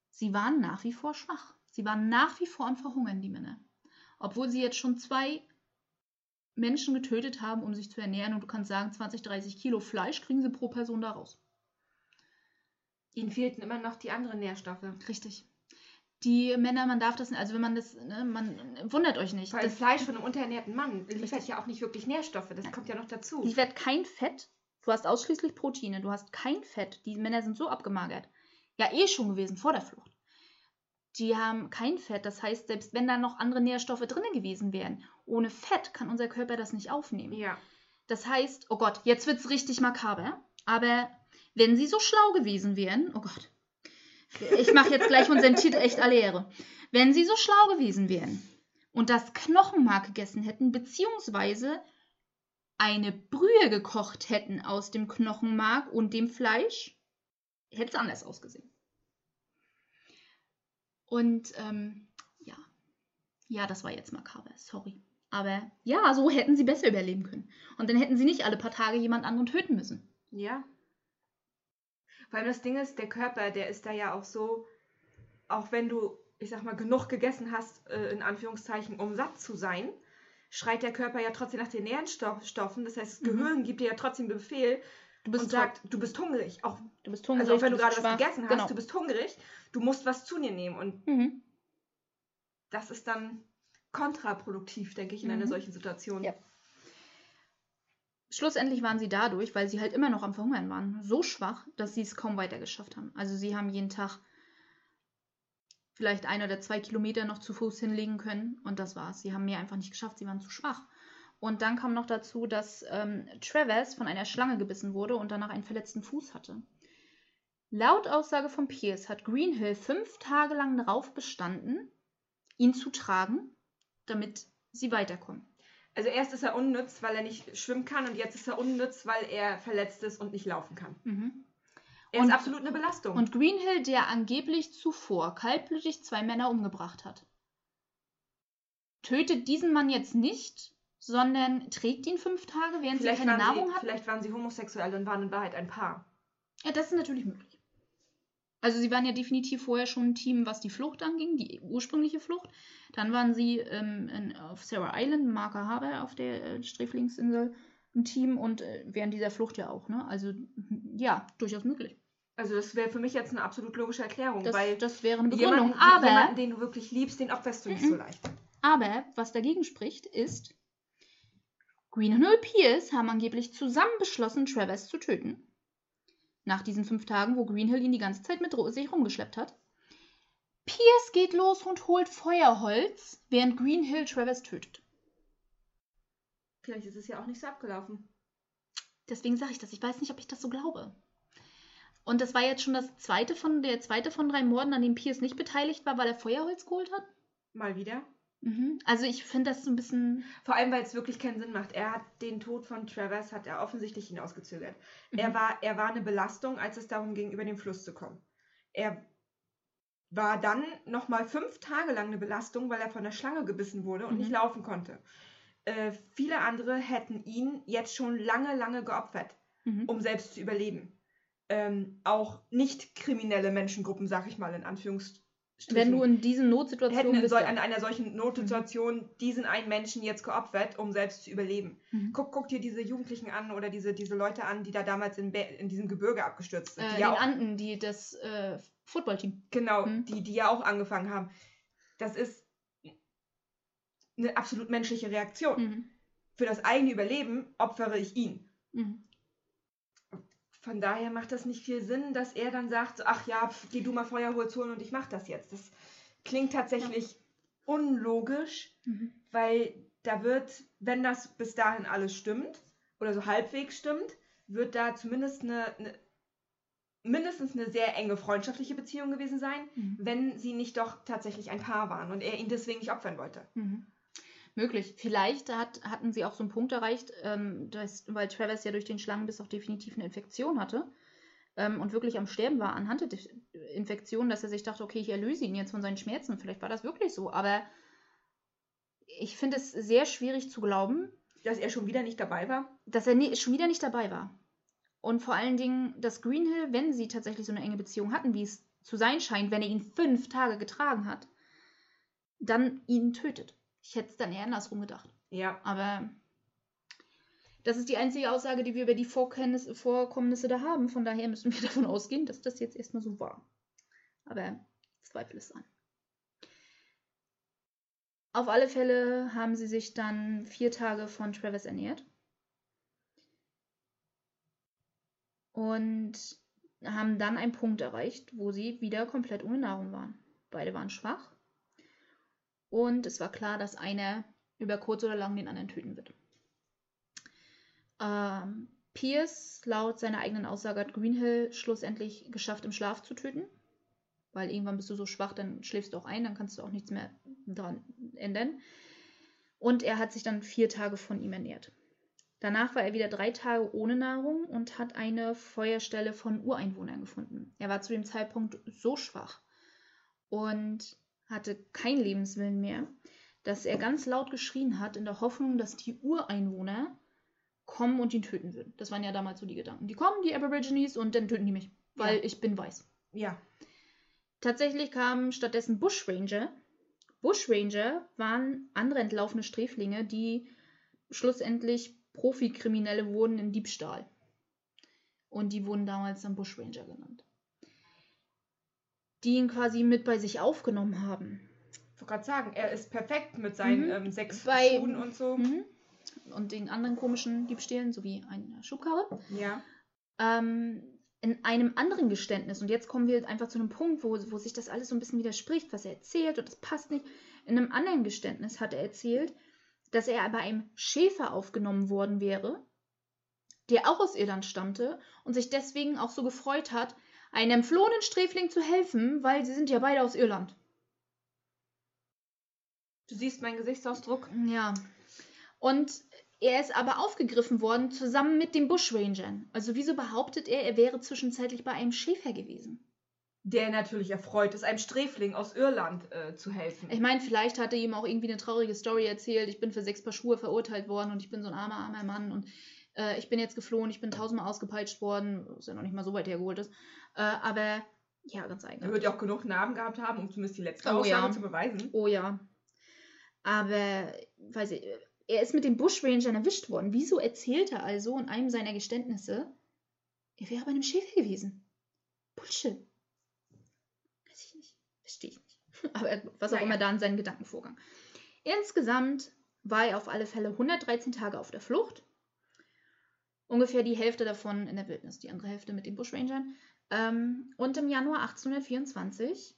Speaker 1: Sie waren nach wie vor schwach. Sie waren nach wie vor am Verhungern, die Männer. Obwohl sie jetzt schon zwei Menschen getötet haben, um sich zu ernähren. Und du kannst sagen, 20, 30 Kilo Fleisch kriegen sie pro Person daraus.
Speaker 2: Ihnen fehlten immer noch die anderen Nährstoffe.
Speaker 1: Richtig. Die Männer, man darf das, also wenn man das, ne, man wundert euch nicht.
Speaker 2: Weil das Fleisch von einem unterernährten Mann liefert richtig. ja auch nicht wirklich Nährstoffe, das kommt ja noch dazu.
Speaker 1: Liefert kein Fett, du hast ausschließlich Proteine, du hast kein Fett. Die Männer sind so abgemagert. Ja, eh schon gewesen vor der Flucht die haben kein Fett. Das heißt, selbst wenn da noch andere Nährstoffe drin gewesen wären, ohne Fett kann unser Körper das nicht aufnehmen.
Speaker 2: Ja.
Speaker 1: Das heißt, oh Gott, jetzt wird es richtig makaber. Aber wenn sie so schlau gewesen wären, oh Gott, ich mache jetzt gleich unseren Titel echt alle Ehre. Wenn sie so schlau gewesen wären und das Knochenmark gegessen hätten, beziehungsweise eine Brühe gekocht hätten aus dem Knochenmark und dem Fleisch, hätte es anders ausgesehen. Und ähm, ja, ja, das war jetzt makaber, sorry. Aber ja, so hätten sie besser überleben können. Und dann hätten sie nicht alle paar Tage jemand anderen töten müssen.
Speaker 2: Ja. Weil das Ding ist, der Körper, der ist da ja auch so, auch wenn du, ich sag mal, genug gegessen hast, äh, in Anführungszeichen, um satt zu sein, schreit der Körper ja trotzdem nach den Nährstoffen. Das heißt, das mhm. Gehirn gibt dir ja trotzdem Befehl, Du bist und sagt, du bist hungrig. Auch,
Speaker 1: du bist hungrig.
Speaker 2: Also auch wenn du, du gerade was gegessen hast, genau. du bist hungrig, du musst was zu dir nehmen. Und mhm. das ist dann kontraproduktiv, denke ich, in mhm. einer solchen Situation.
Speaker 1: Ja. Schlussendlich waren sie dadurch, weil sie halt immer noch am Verhungern waren, so schwach, dass sie es kaum weiter geschafft haben. Also sie haben jeden Tag vielleicht ein oder zwei Kilometer noch zu Fuß hinlegen können und das war's. Sie haben mehr einfach nicht geschafft, sie waren zu schwach. Und dann kam noch dazu, dass ähm, Travers von einer Schlange gebissen wurde und danach einen verletzten Fuß hatte. Laut Aussage von Pierce hat Greenhill fünf Tage lang darauf bestanden, ihn zu tragen, damit sie weiterkommen.
Speaker 2: Also erst ist er unnütz, weil er nicht schwimmen kann und jetzt ist er unnütz, weil er verletzt ist und nicht laufen kann.
Speaker 1: Mhm.
Speaker 2: Er
Speaker 1: Und-
Speaker 2: ist absolut eine Belastung.
Speaker 1: Und Greenhill, der angeblich zuvor kaltblütig zwei Männer umgebracht hat, tötet diesen Mann jetzt nicht, sondern trägt ihn fünf Tage, während
Speaker 2: vielleicht,
Speaker 1: sie keine Nahrung
Speaker 2: sie,
Speaker 1: hatten.
Speaker 2: vielleicht waren sie homosexuell und waren in Wahrheit ein Paar.
Speaker 1: Ja, das ist natürlich möglich. Also sie waren ja definitiv vorher schon ein Team, was die Flucht anging, die ursprüngliche Flucht. Dann waren sie ähm, in, auf Sarah Island, Marker Harbor, auf der äh, Sträflingsinsel ein Team und äh, während dieser Flucht ja auch. Ne? Also ja, durchaus möglich.
Speaker 2: Also das wäre für mich jetzt eine absolut logische Erklärung,
Speaker 1: Das,
Speaker 2: weil
Speaker 1: das wäre eine Begründung.
Speaker 2: jemanden,
Speaker 1: aber,
Speaker 2: jemanden, den du wirklich liebst, den opferst du nicht
Speaker 1: Mhm.
Speaker 2: so leicht.
Speaker 1: aber was dagegen spricht, ist, Green und Pierce haben angeblich zusammen beschlossen, Travis zu töten. Nach diesen fünf Tagen, wo Greenhill ihn die ganze Zeit mit sich rumgeschleppt hat. Pierce geht los und holt Feuerholz, während Greenhill Travis tötet.
Speaker 2: Vielleicht ist es ja auch nicht so abgelaufen.
Speaker 1: Deswegen sage ich das. Ich weiß nicht, ob ich das so glaube. Und das war jetzt schon das zweite von, der zweite von drei Morden, an dem Pierce nicht beteiligt war, weil er Feuerholz geholt hat.
Speaker 2: Mal wieder.
Speaker 1: Mhm. Also ich finde das so ein bisschen.
Speaker 2: Vor allem, weil es wirklich keinen Sinn macht. Er hat den Tod von Travers hat er offensichtlich hinausgezögert. Er,
Speaker 1: Mhm.
Speaker 2: war, er war eine Belastung, als es darum ging, über den Fluss zu kommen. Er war dann nochmal fünf Tage lang eine Belastung, weil er von der Schlange gebissen wurde und
Speaker 1: Mhm.
Speaker 2: nicht laufen konnte. Äh, viele andere hätten ihn jetzt schon lange, lange geopfert,
Speaker 1: Mhm.
Speaker 2: um selbst zu überleben. Ähm, auch nicht kriminelle Menschengruppen, sag ich mal in Anführungsstrichen.
Speaker 1: Wenn du in diesen Notsituationen
Speaker 2: hätten in,
Speaker 1: bist. ja.
Speaker 2: in einer solchen Notsituation diesen einen Menschen jetzt geopfert, um selbst zu überleben.
Speaker 1: Mhm.
Speaker 2: Guck, guck dir diese Jugendlichen an oder diese, diese Leute an, die da damals in, Be in diesem Gebirge abgestürzt sind.
Speaker 1: Äh,
Speaker 2: die ja auch,
Speaker 1: Anden, die das äh, Footballteam.
Speaker 2: genau,
Speaker 1: Mhm.
Speaker 2: die, die ja auch angefangen haben. Das ist eine absolut menschliche Reaktion.
Speaker 1: Mhm.
Speaker 2: Für das eigene Überleben opfere ich ihn.
Speaker 1: Mhm.
Speaker 2: Von daher macht das nicht viel Sinn, dass er dann sagt, so, ach ja, pf, geh du mal Feuerholz holen und ich mach das jetzt. Das klingt tatsächlich unlogisch.
Speaker 1: Mhm.
Speaker 2: weil da wird, wenn das bis dahin alles stimmt oder so halbwegs stimmt, wird da zumindest eine, eine mindestens eine sehr enge freundschaftliche Beziehung gewesen sein,
Speaker 1: Mhm.
Speaker 2: wenn sie nicht doch tatsächlich ein Paar waren und er ihn deswegen nicht opfern wollte.
Speaker 1: Mhm. Möglich. Vielleicht hat, hatten sie auch so einen Punkt erreicht, ähm, dass, weil Travis ja durch den Schlangenbiss auch definitiv eine Infektion hatte ähm, und wirklich am Sterben war anhand der Infektion, dass er sich dachte, okay, ich erlöse ihn jetzt von seinen Schmerzen. Vielleicht war das wirklich so. Aber ich finde es sehr schwierig zu glauben,
Speaker 2: Dass er schon wieder nicht dabei war.
Speaker 1: dass er nie, schon wieder nicht dabei war. Und vor allen Dingen, dass Greenhill, wenn sie tatsächlich so eine enge Beziehung hatten, wie es zu sein scheint, wenn er ihn fünf Tage getragen hat, dann ihn tötet. Ich hätte es dann eher andersrum gedacht.
Speaker 2: Ja,
Speaker 1: Aber das ist die einzige Aussage, die wir über die Vorkenntnis, Vorkommnisse da haben. Von daher müssen wir davon ausgehen, dass das jetzt erstmal so war. Aber ich zweifle es an. Auf alle Fälle haben sie sich dann vier Tage von Travis ernährt. Und haben dann einen Punkt erreicht, wo sie wieder komplett ohne Nahrung waren. Beide waren schwach. Und es war klar, dass einer über kurz oder lang den anderen töten wird. Ähm, Pierce, laut seiner eigenen Aussage, hat Greenhill schlussendlich geschafft, im Schlaf zu töten. Weil irgendwann bist du so schwach, dann schläfst du auch ein, dann kannst du auch nichts mehr daran ändern. Und er hat sich dann vier Tage von ihm ernährt. Danach war er wieder drei Tage ohne Nahrung und hat eine Feuerstelle von Ureinwohnern gefunden. Er war zu dem Zeitpunkt so schwach und hatte keinen Lebenswillen mehr, dass er ganz laut geschrien hat, in der Hoffnung, dass die Ureinwohner kommen und ihn töten würden. Das waren ja damals so die Gedanken. Die kommen, die Aborigines, und dann töten die mich, weil
Speaker 2: Ja.
Speaker 1: ich bin weiß.
Speaker 2: ja.
Speaker 1: Tatsächlich kamen stattdessen Bushranger. Bushranger waren andere entlaufene Sträflinge, die schlussendlich Profikriminelle wurden in Diebstahl. Und die wurden damals dann Bushranger genannt. Die ihn quasi mit bei sich aufgenommen haben.
Speaker 2: Ich wollte gerade sagen, er ist perfekt mit seinen
Speaker 1: Mhm.
Speaker 2: ähm, sechs
Speaker 1: Bei-
Speaker 2: Schuhen und so.
Speaker 1: Mhm. Und den anderen komischen Diebstählen, sowie eine Schubkarre.
Speaker 2: Ja.
Speaker 1: ähm, in einem anderen Geständnis, und jetzt kommen wir einfach zu einem Punkt, wo, wo sich das alles so ein bisschen widerspricht, was er erzählt und das passt nicht. In einem anderen Geständnis hat er erzählt, dass er bei einem Schäfer aufgenommen worden wäre, der auch aus Irland stammte und sich deswegen auch so gefreut hat, einem entflohenen Sträfling zu helfen, weil sie sind ja beide aus Irland.
Speaker 2: Du siehst meinen Gesichtsausdruck.
Speaker 1: Ja. Und Er ist aber aufgegriffen worden zusammen mit den Bushrangern. Also wieso behauptet er, er wäre zwischenzeitlich bei einem Schäfer gewesen?
Speaker 2: Der natürlich erfreut ist, einem Sträfling aus Irland äh, zu helfen.
Speaker 1: Ich meine, vielleicht hat er ihm auch irgendwie eine traurige Story erzählt. Ich bin für sechs Paar Schuhe verurteilt worden und ich bin so ein armer, armer Mann und äh, ich bin jetzt geflohen, ich bin tausendmal ausgepeitscht worden, was ja noch nicht mal so weit hergeholt ist. Äh, aber ja, ganz
Speaker 2: Er
Speaker 1: eigenartig.
Speaker 2: wird ja auch genug Namen gehabt haben, um zumindest die letzte
Speaker 1: Oh,
Speaker 2: Aussage
Speaker 1: ja.
Speaker 2: zu beweisen.
Speaker 1: Oh ja. Aber, weiß ich, er ist mit den Bushrangern erwischt worden. Wieso erzählt er also in einem seiner Geständnisse, er wäre bei einem Schäfer gewesen? Bullshit. Weiß ich nicht. Verstehe ich nicht. Aber was auch
Speaker 2: Naja.
Speaker 1: immer da in seinen Gedankenvorgang. Insgesamt war er auf alle Fälle 113 Tage auf der Flucht. Ungefähr die Hälfte davon in der Wildnis, die andere Hälfte mit den Bushrangern. Ähm, und im Januar 1824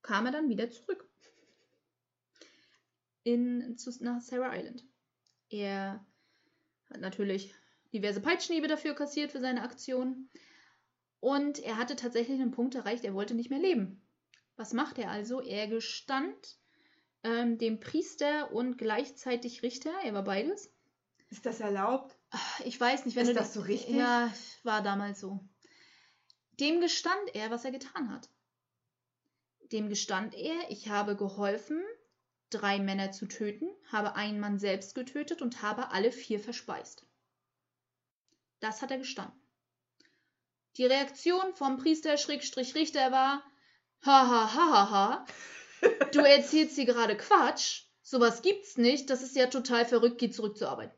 Speaker 1: kam er dann wieder zurück in, zu, nach Sarah Island. Er hat natürlich diverse Peitschenhiebe dafür kassiert für seine Aktion. Und er hatte tatsächlich einen Punkt erreicht, er wollte nicht mehr leben. Was macht er also? Er gestand ähm, dem Priester und gleichzeitig Richter, er war beides.
Speaker 2: Ist das erlaubt?
Speaker 1: Ich weiß nicht, wenn
Speaker 2: Ist
Speaker 1: du
Speaker 2: das so richtig?
Speaker 1: Ja, war damals so. Dem gestand er, was er getan hat. Dem gestand er, ich habe geholfen, drei Männer zu töten, habe einen Mann selbst getötet und habe alle vier verspeist. Das hat er gestanden. Die Reaktion vom Priester Schrägstrich Richter war, ha ha ha ha ha, du erzählst hier gerade Quatsch, sowas gibt's nicht, das ist ja total verrückt, geh zurück zur Arbeit.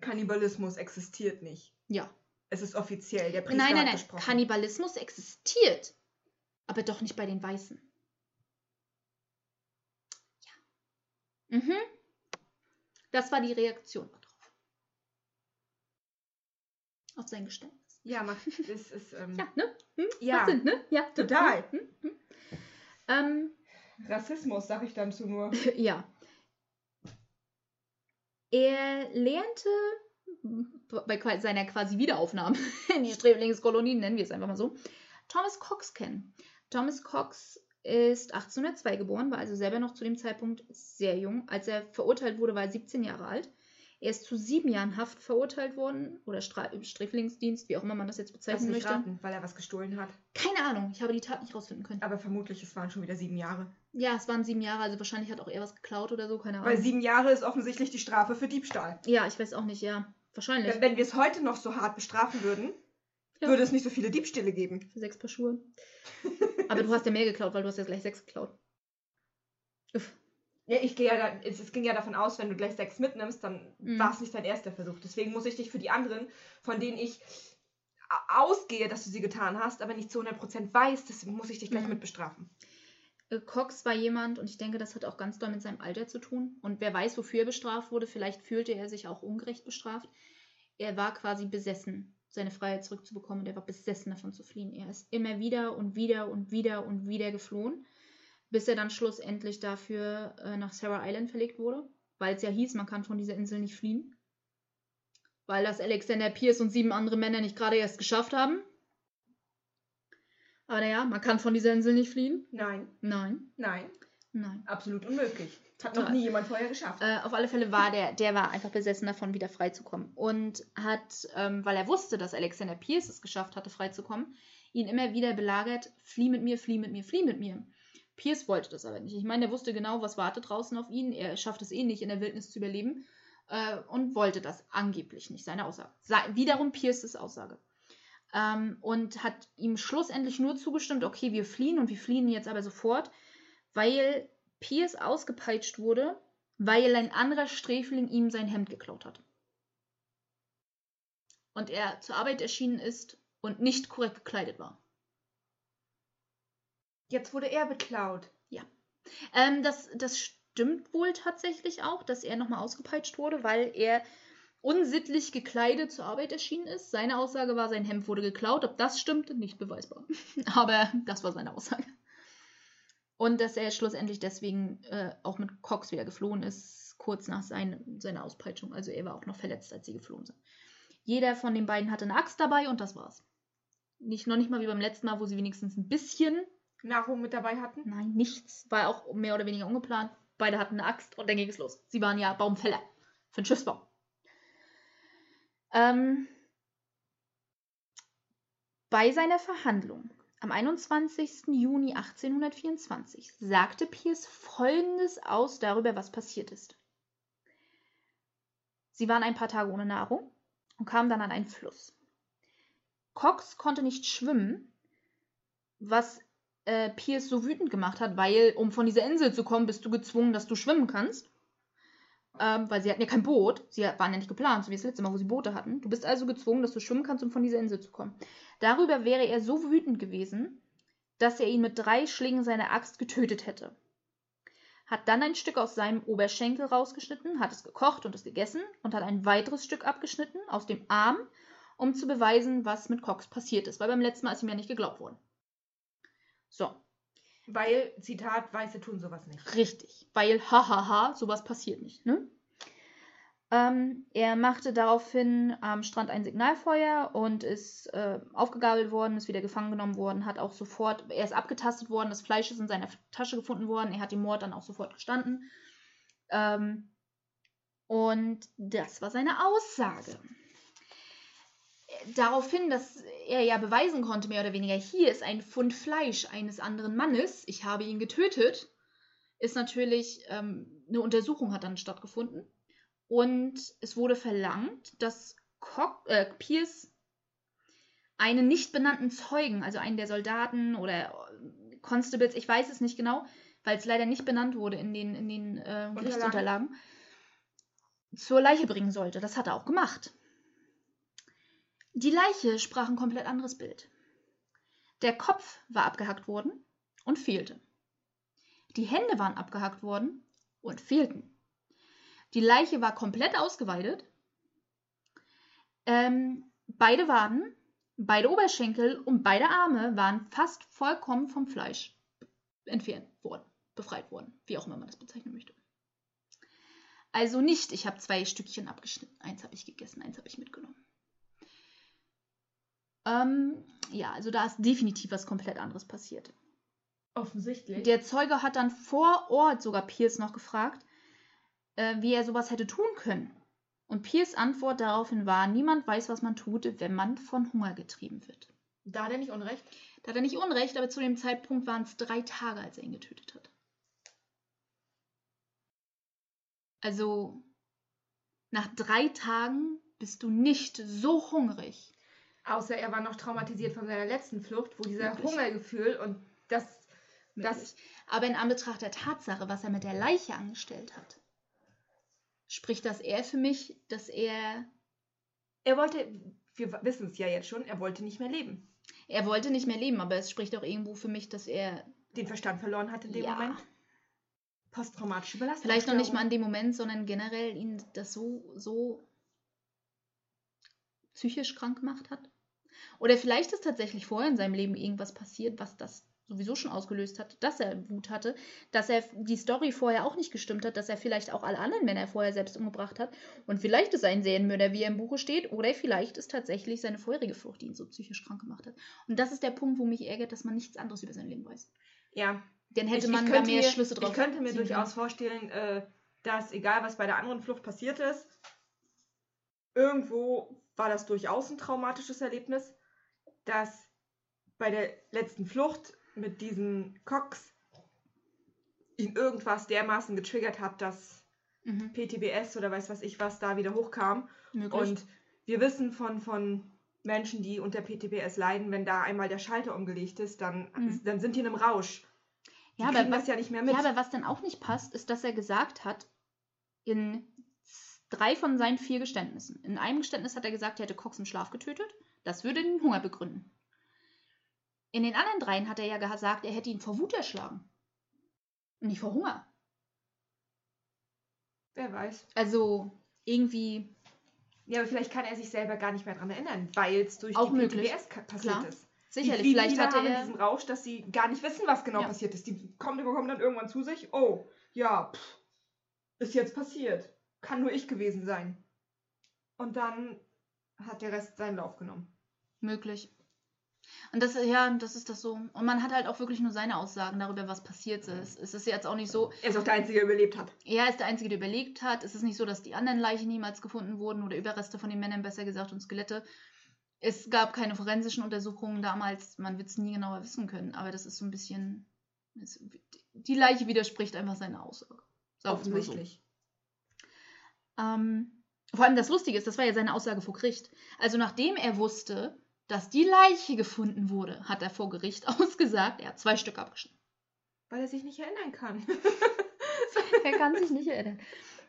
Speaker 2: Kannibalismus existiert nicht.
Speaker 1: Ja.
Speaker 2: Es ist offiziell. Der Priester
Speaker 1: Nein, nein,
Speaker 2: hat
Speaker 1: nein.
Speaker 2: gesprochen.
Speaker 1: Kannibalismus existiert. Aber doch nicht bei den Weißen. Ja. Mhm. Das war die Reaktion darauf. Auf sein Geständnis.
Speaker 2: ja, macht, es ist, ähm,
Speaker 1: Ja, ne? Hm?
Speaker 2: Ja.
Speaker 1: Macht Sinn, ne? Ja,
Speaker 2: Total.
Speaker 1: Hm? Hm? Hm? Ähm,
Speaker 2: Rassismus, sag ich dann zu nur.
Speaker 1: ja. Er lernte bei seiner quasi Wiederaufnahme in die Sträflingskolonien, nennen wir es einfach mal so, Thomas Cox kennen. Thomas Cox ist 1802 geboren, war also selber noch zu dem Zeitpunkt sehr jung. Als er verurteilt wurde, war er 17 Jahre alt. Er ist zu sieben Jahren Haft verurteilt worden oder Stra Sträflingsdienst, wie auch immer man das jetzt bezeichnen möchte.
Speaker 2: raten, weil er was gestohlen hat.
Speaker 1: Keine Ahnung, ich habe die Tat nicht rausfinden können.
Speaker 2: Aber vermutlich, es waren schon wieder sieben Jahre.
Speaker 1: Ja, es waren sieben Jahre, also wahrscheinlich hat auch er was geklaut oder so, keine Ahnung.
Speaker 2: Weil sieben Jahre ist offensichtlich die Strafe für Diebstahl.
Speaker 1: Ja, ich weiß auch nicht, ja. Wahrscheinlich.
Speaker 2: Wenn, wenn wir es heute noch so hart bestrafen würden,
Speaker 1: Ja.
Speaker 2: würde es nicht so viele Diebstähle geben.
Speaker 1: Für sechs Paar Schuhe. Aber du hast ja mehr geklaut, weil du hast ja gleich sechs geklaut. Uff.
Speaker 2: Ja, ich gehe ja da, es, es ging ja davon aus, wenn du gleich sechs mitnimmst, dann
Speaker 1: Mhm.
Speaker 2: war es nicht dein erster Versuch. Deswegen muss ich dich für die anderen, von denen ich ausgehe, dass du sie getan hast, aber nicht zu 100% weiß, das muss ich dich gleich
Speaker 1: Mhm.
Speaker 2: mit bestrafen.
Speaker 1: Äh, Cox war jemand, und ich denke, das hat auch ganz doll mit seinem Alter zu tun. Und wer weiß, wofür er bestraft wurde, vielleicht fühlte er sich auch ungerecht bestraft. Er war quasi besessen, seine Freiheit zurückzubekommen. Und er war besessen davon zu fliehen. Er ist immer wieder und wieder und wieder und wieder geflohen, bis er dann schlussendlich dafür äh, nach Sarah Island verlegt wurde. Weil es ja hieß, man kann von dieser Insel nicht fliehen. Weil das Alexander Pierce und sieben andere Männer nicht gerade erst geschafft haben. Aber naja, man kann von dieser Insel nicht fliehen.
Speaker 2: Nein,
Speaker 1: Nein,
Speaker 2: nein,
Speaker 1: nein.
Speaker 2: absolut unmöglich. Hat
Speaker 1: Total.
Speaker 2: noch nie jemand vorher geschafft.
Speaker 1: Äh, auf alle Fälle war der, der war einfach besessen davon, wieder freizukommen. Und hat, ähm, weil er wusste, dass Alexander Pierce es geschafft hatte, freizukommen, ihn immer wieder belagert, flieh mit mir, flieh mit mir, flieh mit mir. Pierce wollte das aber nicht. Ich meine, er wusste genau, was wartet draußen auf ihn. Er schafft es eh nicht, in der Wildnis zu überleben. Äh, und wollte das angeblich nicht, seine Aussage. Sa wiederum Pierces Aussage. Ähm, und hat ihm schlussendlich nur zugestimmt, okay, wir fliehen und wir fliehen jetzt aber sofort, weil Pierce ausgepeitscht wurde, weil ein anderer Sträfling ihm sein Hemd geklaut hat. Und er zur Arbeit erschienen ist und nicht korrekt gekleidet war.
Speaker 2: Jetzt wurde er beklaut.
Speaker 1: Ähm, das, das stimmt wohl tatsächlich auch, dass er nochmal ausgepeitscht wurde, weil er unsittlich gekleidet zur Arbeit erschienen ist. Seine Aussage war, sein Hemd wurde geklaut. Ob das stimmt, nicht beweisbar. Aber das war seine Aussage. Und dass er schlussendlich deswegen äh, auch mit Cox wieder geflohen ist, kurz nach sein, seiner Auspeitschung. Also er war auch noch verletzt, als sie geflohen sind. Jeder von den beiden hatte eine Axt dabei und das war's. Nicht, noch nicht mal wie beim letzten Mal, wo sie wenigstens ein bisschen
Speaker 2: Nahrung mit dabei hatten.
Speaker 1: Nein, nichts. War auch mehr oder weniger ungeplant. Beide hatten eine Axt und dann ging es los. Sie waren ja Baumfäller. Für den Schiffsbau. Ähm, bei seiner Verhandlung am 21. Juni 1824 sagte Pierce Folgendes aus darüber, was passiert ist. Sie waren ein paar Tage ohne Nahrung und kamen dann an einen Fluss. Cox konnte nicht schwimmen, was äh, Pierce so wütend gemacht hat, weil, um von dieser Insel zu kommen, bist du gezwungen, dass du schwimmen kannst. Ähm, weil sie hatten ja kein Boot. Sie waren ja nicht geplant, so wie das letzte Mal, wo sie Boote hatten. Du bist also gezwungen, dass du schwimmen kannst, um von dieser Insel zu kommen. Darüber wäre er so wütend gewesen, dass er ihn mit drei Schlingen seiner Axt getötet hätte. Hat dann ein Stück aus seinem Oberschenkel rausgeschnitten, hat es gekocht und es gegessen und hat ein weiteres Stück abgeschnitten aus dem Arm, um zu beweisen, was mit Cox passiert ist, weil beim letzten Mal ist ihm ja nicht geglaubt worden. So.
Speaker 2: Weil, Zitat, Weiße tun sowas nicht.
Speaker 1: Richtig, weil, hahaha, sowas passiert nicht, ne? Ähm, er machte daraufhin am Strand ein Signalfeuer und ist äh, aufgegabelt worden, ist wieder gefangen genommen worden, hat auch sofort, er ist abgetastet worden, das Fleisch ist in seiner Tasche gefunden worden, er hat den Mord dann auch sofort gestanden. Ähm, und das war seine Aussage darauf hin, dass er ja beweisen konnte, mehr oder weniger, hier ist ein Pfund Fleisch eines anderen Mannes, ich habe ihn getötet, ist natürlich, ähm, eine Untersuchung hat dann stattgefunden. Und es wurde verlangt, dass Cock, äh, Pierce einen nicht benannten Zeugen, also einen der Soldaten oder Constables, ich weiß es nicht genau, weil es leider nicht benannt wurde in den, in den äh, Gerichtsunterlagen, zur Leiche bringen sollte. Das hat er auch gemacht. Die Leiche sprach ein komplett anderes Bild. Der Kopf war abgehackt worden und fehlte. Die Hände waren abgehackt worden und fehlten. Die Leiche war komplett ausgeweidet. Ähm, beide Waden, beide Oberschenkel und beide Arme waren fast vollkommen vom Fleisch entfernt worden, befreit worden, wie auch immer man das bezeichnen möchte. Also nicht, ich habe zwei Stückchen abgeschnitten. Eins habe ich gegessen, eins habe ich mitgenommen. Ähm, ja, also da ist definitiv was komplett anderes passiert.
Speaker 2: Offensichtlich.
Speaker 1: Der Zeuge hat dann vor Ort sogar Pierce noch gefragt, äh, wie er sowas hätte tun können. Und Pierce Antwort daraufhin war, niemand weiß, was man tut, wenn man von Hunger getrieben wird.
Speaker 2: Da hat er nicht Unrecht?
Speaker 1: Da hat er nicht Unrecht, aber zu dem Zeitpunkt waren es drei Tage, als er ihn getötet hat. Also, nach drei Tagen bist du nicht so hungrig,
Speaker 2: Außer er war noch traumatisiert von seiner letzten Flucht, wo dieser Möglich. Hungergefühl und das, das.
Speaker 1: Aber in Anbetracht der Tatsache, was er mit der Leiche angestellt hat, spricht das eher für mich, dass er.
Speaker 2: Er wollte, wir wissen es ja jetzt schon, er wollte nicht mehr leben.
Speaker 1: Er wollte nicht mehr leben, aber es spricht auch irgendwo für mich, dass er.
Speaker 2: Den Verstand verloren hat in dem ja. Moment. Posttraumatische Belastung.
Speaker 1: Vielleicht noch nicht mal in dem Moment, sondern generell ihn das so, so psychisch krank gemacht hat. Oder vielleicht ist tatsächlich vorher in seinem Leben irgendwas passiert, was das sowieso schon ausgelöst hat, dass er Wut hatte, dass er die Story vorher auch nicht gestimmt hat, dass er vielleicht auch alle anderen Männer vorher selbst umgebracht hat. Und vielleicht ist er ein Serienmörder, wie er im Buche steht, oder vielleicht ist tatsächlich seine vorherige Flucht, die ihn so psychisch krank gemacht hat. Und das ist der Punkt, wo mich ärgert, dass man nichts anderes über sein Leben weiß.
Speaker 2: Ja.
Speaker 1: Dann hätte ich, man ich da mehr
Speaker 2: mir,
Speaker 1: Schlüsse drauf.
Speaker 2: Ich könnte mir durchaus vorstellen, äh, dass egal was bei der anderen Flucht passiert ist, irgendwo war das durchaus ein traumatisches Erlebnis dass bei der letzten Flucht mit diesem Cox ihn irgendwas dermaßen getriggert hat, dass mhm. PTBS oder weiß was ich was da wieder hochkam. Möglich. Und wir wissen von, von Menschen, die unter PTBS leiden, wenn da einmal der Schalter umgelegt ist, dann, mhm. dann sind die in einem Rausch.
Speaker 1: Die ja, aber was ja nicht mehr mit. Ja, aber was dann auch nicht passt, ist, dass er gesagt hat, in drei von seinen vier Geständnissen. In einem Geständnis hat er gesagt, er hätte Cox im Schlaf getötet. Das würde den Hunger begründen. In den anderen dreien hat er ja gesagt, er hätte ihn vor Wut erschlagen. Und nicht vor Hunger.
Speaker 2: Wer weiß.
Speaker 1: Also irgendwie.
Speaker 2: Ja, aber vielleicht kann er sich selber gar nicht mehr daran erinnern, weil es durch auch die möglich. PTBS passiert Klar. ist.
Speaker 1: Sicherlich,
Speaker 2: die,
Speaker 1: vielleicht hat er
Speaker 2: in diesem Rausch, dass sie gar nicht wissen, was genau ja. passiert ist. Die kommen, kommen dann irgendwann zu sich. Oh, ja, pff, ist jetzt passiert. Kann nur ich gewesen sein. Und dann hat der Rest seinen Lauf genommen.
Speaker 1: Möglich. Und das, ja, das ist das so. Und man hat halt auch wirklich nur seine Aussagen darüber, was passiert ist. Es ist jetzt auch nicht so.
Speaker 2: Er ist auch der Einzige, der überlebt hat.
Speaker 1: Er ist der Einzige, der überlebt hat. Es ist nicht so, dass die anderen Leichen niemals gefunden wurden oder Überreste von den Männern, besser gesagt, und Skelette. Es gab keine forensischen Untersuchungen damals. Man wird es nie genauer wissen können. Aber das ist so ein bisschen. Es, die Leiche widerspricht einfach seiner Aussage.
Speaker 2: Offensichtlich.
Speaker 1: Ähm, vor allem das Lustige ist, das war ja seine Aussage vor Gericht. Also nachdem er wusste, dass die Leiche gefunden wurde, hat er vor Gericht ausgesagt, er hat zwei Stück abgeschnitten.
Speaker 2: Weil er sich nicht erinnern kann.
Speaker 1: er kann sich nicht erinnern.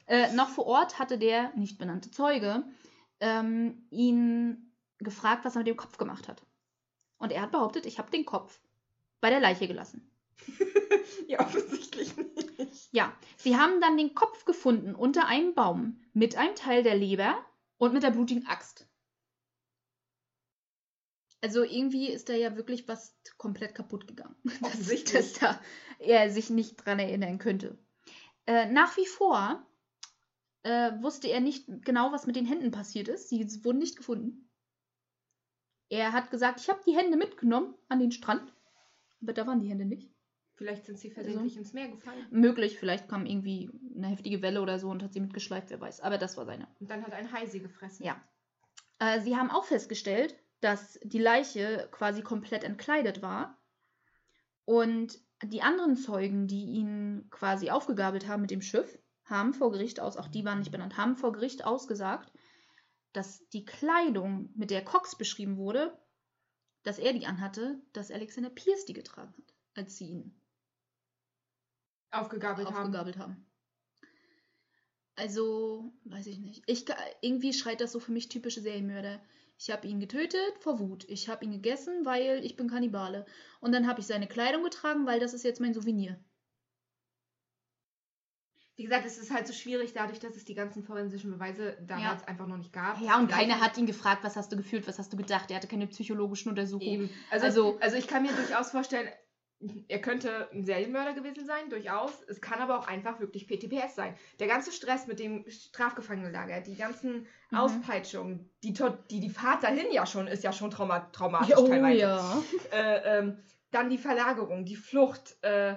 Speaker 1: Äh, noch vor Ort hatte der nicht benannte Zeuge ähm, ihn gefragt, was er mit dem Kopf gemacht hat. Und er hat behauptet, ich habe den Kopf bei der Leiche gelassen.
Speaker 2: ja, offensichtlich nicht.
Speaker 1: Ja, sie haben dann den Kopf gefunden unter einem Baum mit einem Teil der Leber und mit der blutigen Axt. Also irgendwie ist da ja wirklich was komplett kaputt gegangen. Dass, dass da er sich nicht dran erinnern könnte. Äh, nach wie vor äh, wusste er nicht genau, was mit den Händen passiert ist. Sie wurden nicht gefunden. Er hat gesagt, ich habe die Hände mitgenommen an den Strand. Aber da waren die Hände nicht.
Speaker 2: Vielleicht sind sie versehentlich also, ins Meer gefallen.
Speaker 1: Möglich, vielleicht kam irgendwie eine heftige Welle oder so und hat sie mitgeschleift, wer weiß. Aber das war seine.
Speaker 2: Und dann hat ein Hai sie gefressen.
Speaker 1: Ja. Äh, sie haben auch festgestellt, dass die Leiche quasi komplett entkleidet war. Und die anderen Zeugen, die ihn quasi aufgegabelt haben mit dem Schiff, haben vor Gericht aus, auch die waren nicht benannt, haben vor Gericht ausgesagt, dass die Kleidung, mit der Cox beschrieben wurde, dass er die anhatte, dass Alexander Pierce die getragen hat, als sie ihn
Speaker 2: aufgegabelt,
Speaker 1: aufgegabelt haben. haben. Also, weiß ich nicht. Ich, irgendwie schreit das so für mich typische Serienmörder. Ich habe ihn getötet vor Wut. Ich habe ihn gegessen, weil ich bin Kannibale. Und dann habe ich seine Kleidung getragen, weil das ist jetzt mein Souvenir.
Speaker 2: Wie gesagt, es ist halt so schwierig, dadurch, dass es die ganzen forensischen Beweise damals ja. einfach noch nicht gab.
Speaker 1: Ja, und keiner hat ihn gefragt, was hast du gefühlt, was hast du gedacht. Er hatte keine psychologischen Untersuchungen.
Speaker 2: Also, also, also ich kann mir durchaus vorstellen, er könnte ein Serienmörder gewesen sein, durchaus. Es kann aber auch einfach wirklich PTPS sein. Der ganze Stress mit dem Strafgefangenenlager, die ganzen mhm. Auspeitschungen, die, die, die Fahrt dahin ja schon ist ja schon trauma traumatisch
Speaker 1: oh, teilweise. Ja.
Speaker 2: Äh, ähm, dann die Verlagerung, die Flucht, äh,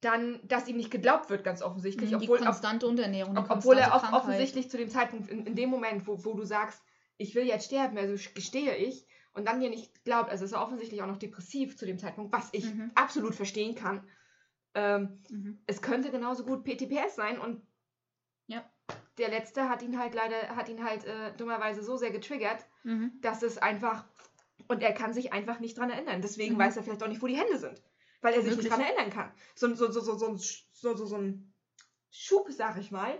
Speaker 2: dann, dass ihm nicht geglaubt wird, ganz offensichtlich.
Speaker 1: Die obwohl, konstante Unterernährung.
Speaker 2: Ob, obwohl er off offensichtlich zu dem Zeitpunkt, in, in dem Moment, wo, wo du sagst, ich will jetzt sterben, also gestehe ich, und dann dir nicht glaubt, also ist er offensichtlich auch noch depressiv zu dem Zeitpunkt, was ich mhm. absolut verstehen kann. Ähm, mhm. Es könnte genauso gut PTPS sein und
Speaker 1: ja.
Speaker 2: der letzte hat ihn halt leider, hat ihn halt äh, dummerweise so sehr getriggert, mhm. dass es einfach, und er kann sich einfach nicht dran erinnern. Deswegen mhm. weiß er vielleicht auch nicht, wo die Hände sind. Weil er sich Wirklich? nicht dran erinnern kann. So, so, so, so, so, so, so, so ein Schub, sag ich mal,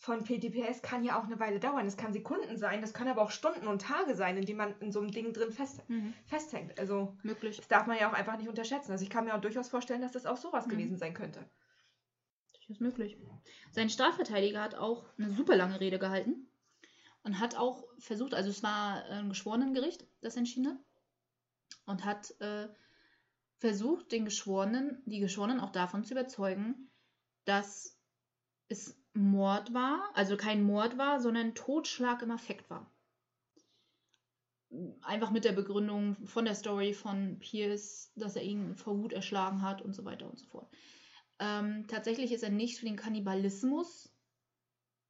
Speaker 2: von PTPS kann ja auch eine Weile dauern. Es kann Sekunden sein, das können aber auch Stunden und Tage sein, in denen man in so einem Ding drin fest, mhm. festhängt. Also
Speaker 1: möglich.
Speaker 2: Das darf man ja auch einfach nicht unterschätzen. Also ich kann mir auch durchaus vorstellen, dass das auch sowas mhm. gewesen sein könnte.
Speaker 1: Durchaus möglich. Sein Strafverteidiger hat auch eine super lange Rede gehalten und hat auch versucht, also es war ein Geschworenengericht, das entschieden hat, und hat äh, versucht, den Geschworenen, die Geschworenen auch davon zu überzeugen, dass es Mord war, also kein Mord war, sondern Totschlag im Affekt war. Einfach mit der Begründung von der Story von Pierce, dass er ihn vor Wut erschlagen hat und so weiter und so fort. Ähm, tatsächlich ist er nicht für den Kannibalismus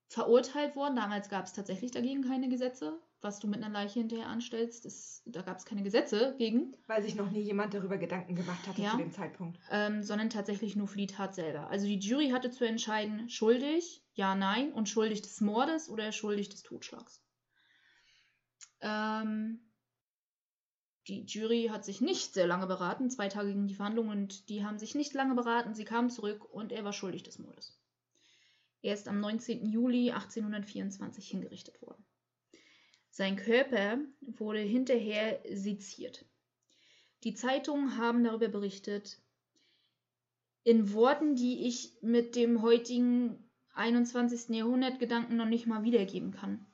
Speaker 1: verurteilt worden. Damals gab es tatsächlich dagegen keine Gesetze was du mit einer Leiche hinterher anstellst, ist, da gab es keine Gesetze gegen.
Speaker 2: Weil sich noch nie jemand darüber Gedanken gemacht hatte ja, zu dem Zeitpunkt.
Speaker 1: Ähm, sondern tatsächlich nur für die Tat selber. Also die Jury hatte zu entscheiden, schuldig, ja, nein, und schuldig des Mordes oder schuldig des Totschlags. Ähm, die Jury hat sich nicht sehr lange beraten, zwei Tage gegen die Verhandlung, und die haben sich nicht lange beraten. Sie kamen zurück und er war schuldig des Mordes. Er ist am 19. Juli 1824 hingerichtet worden. Sein Körper wurde hinterher seziert. Die Zeitungen haben darüber berichtet, in Worten, die ich mit dem heutigen 21. Jahrhundert Gedanken noch nicht mal wiedergeben kann.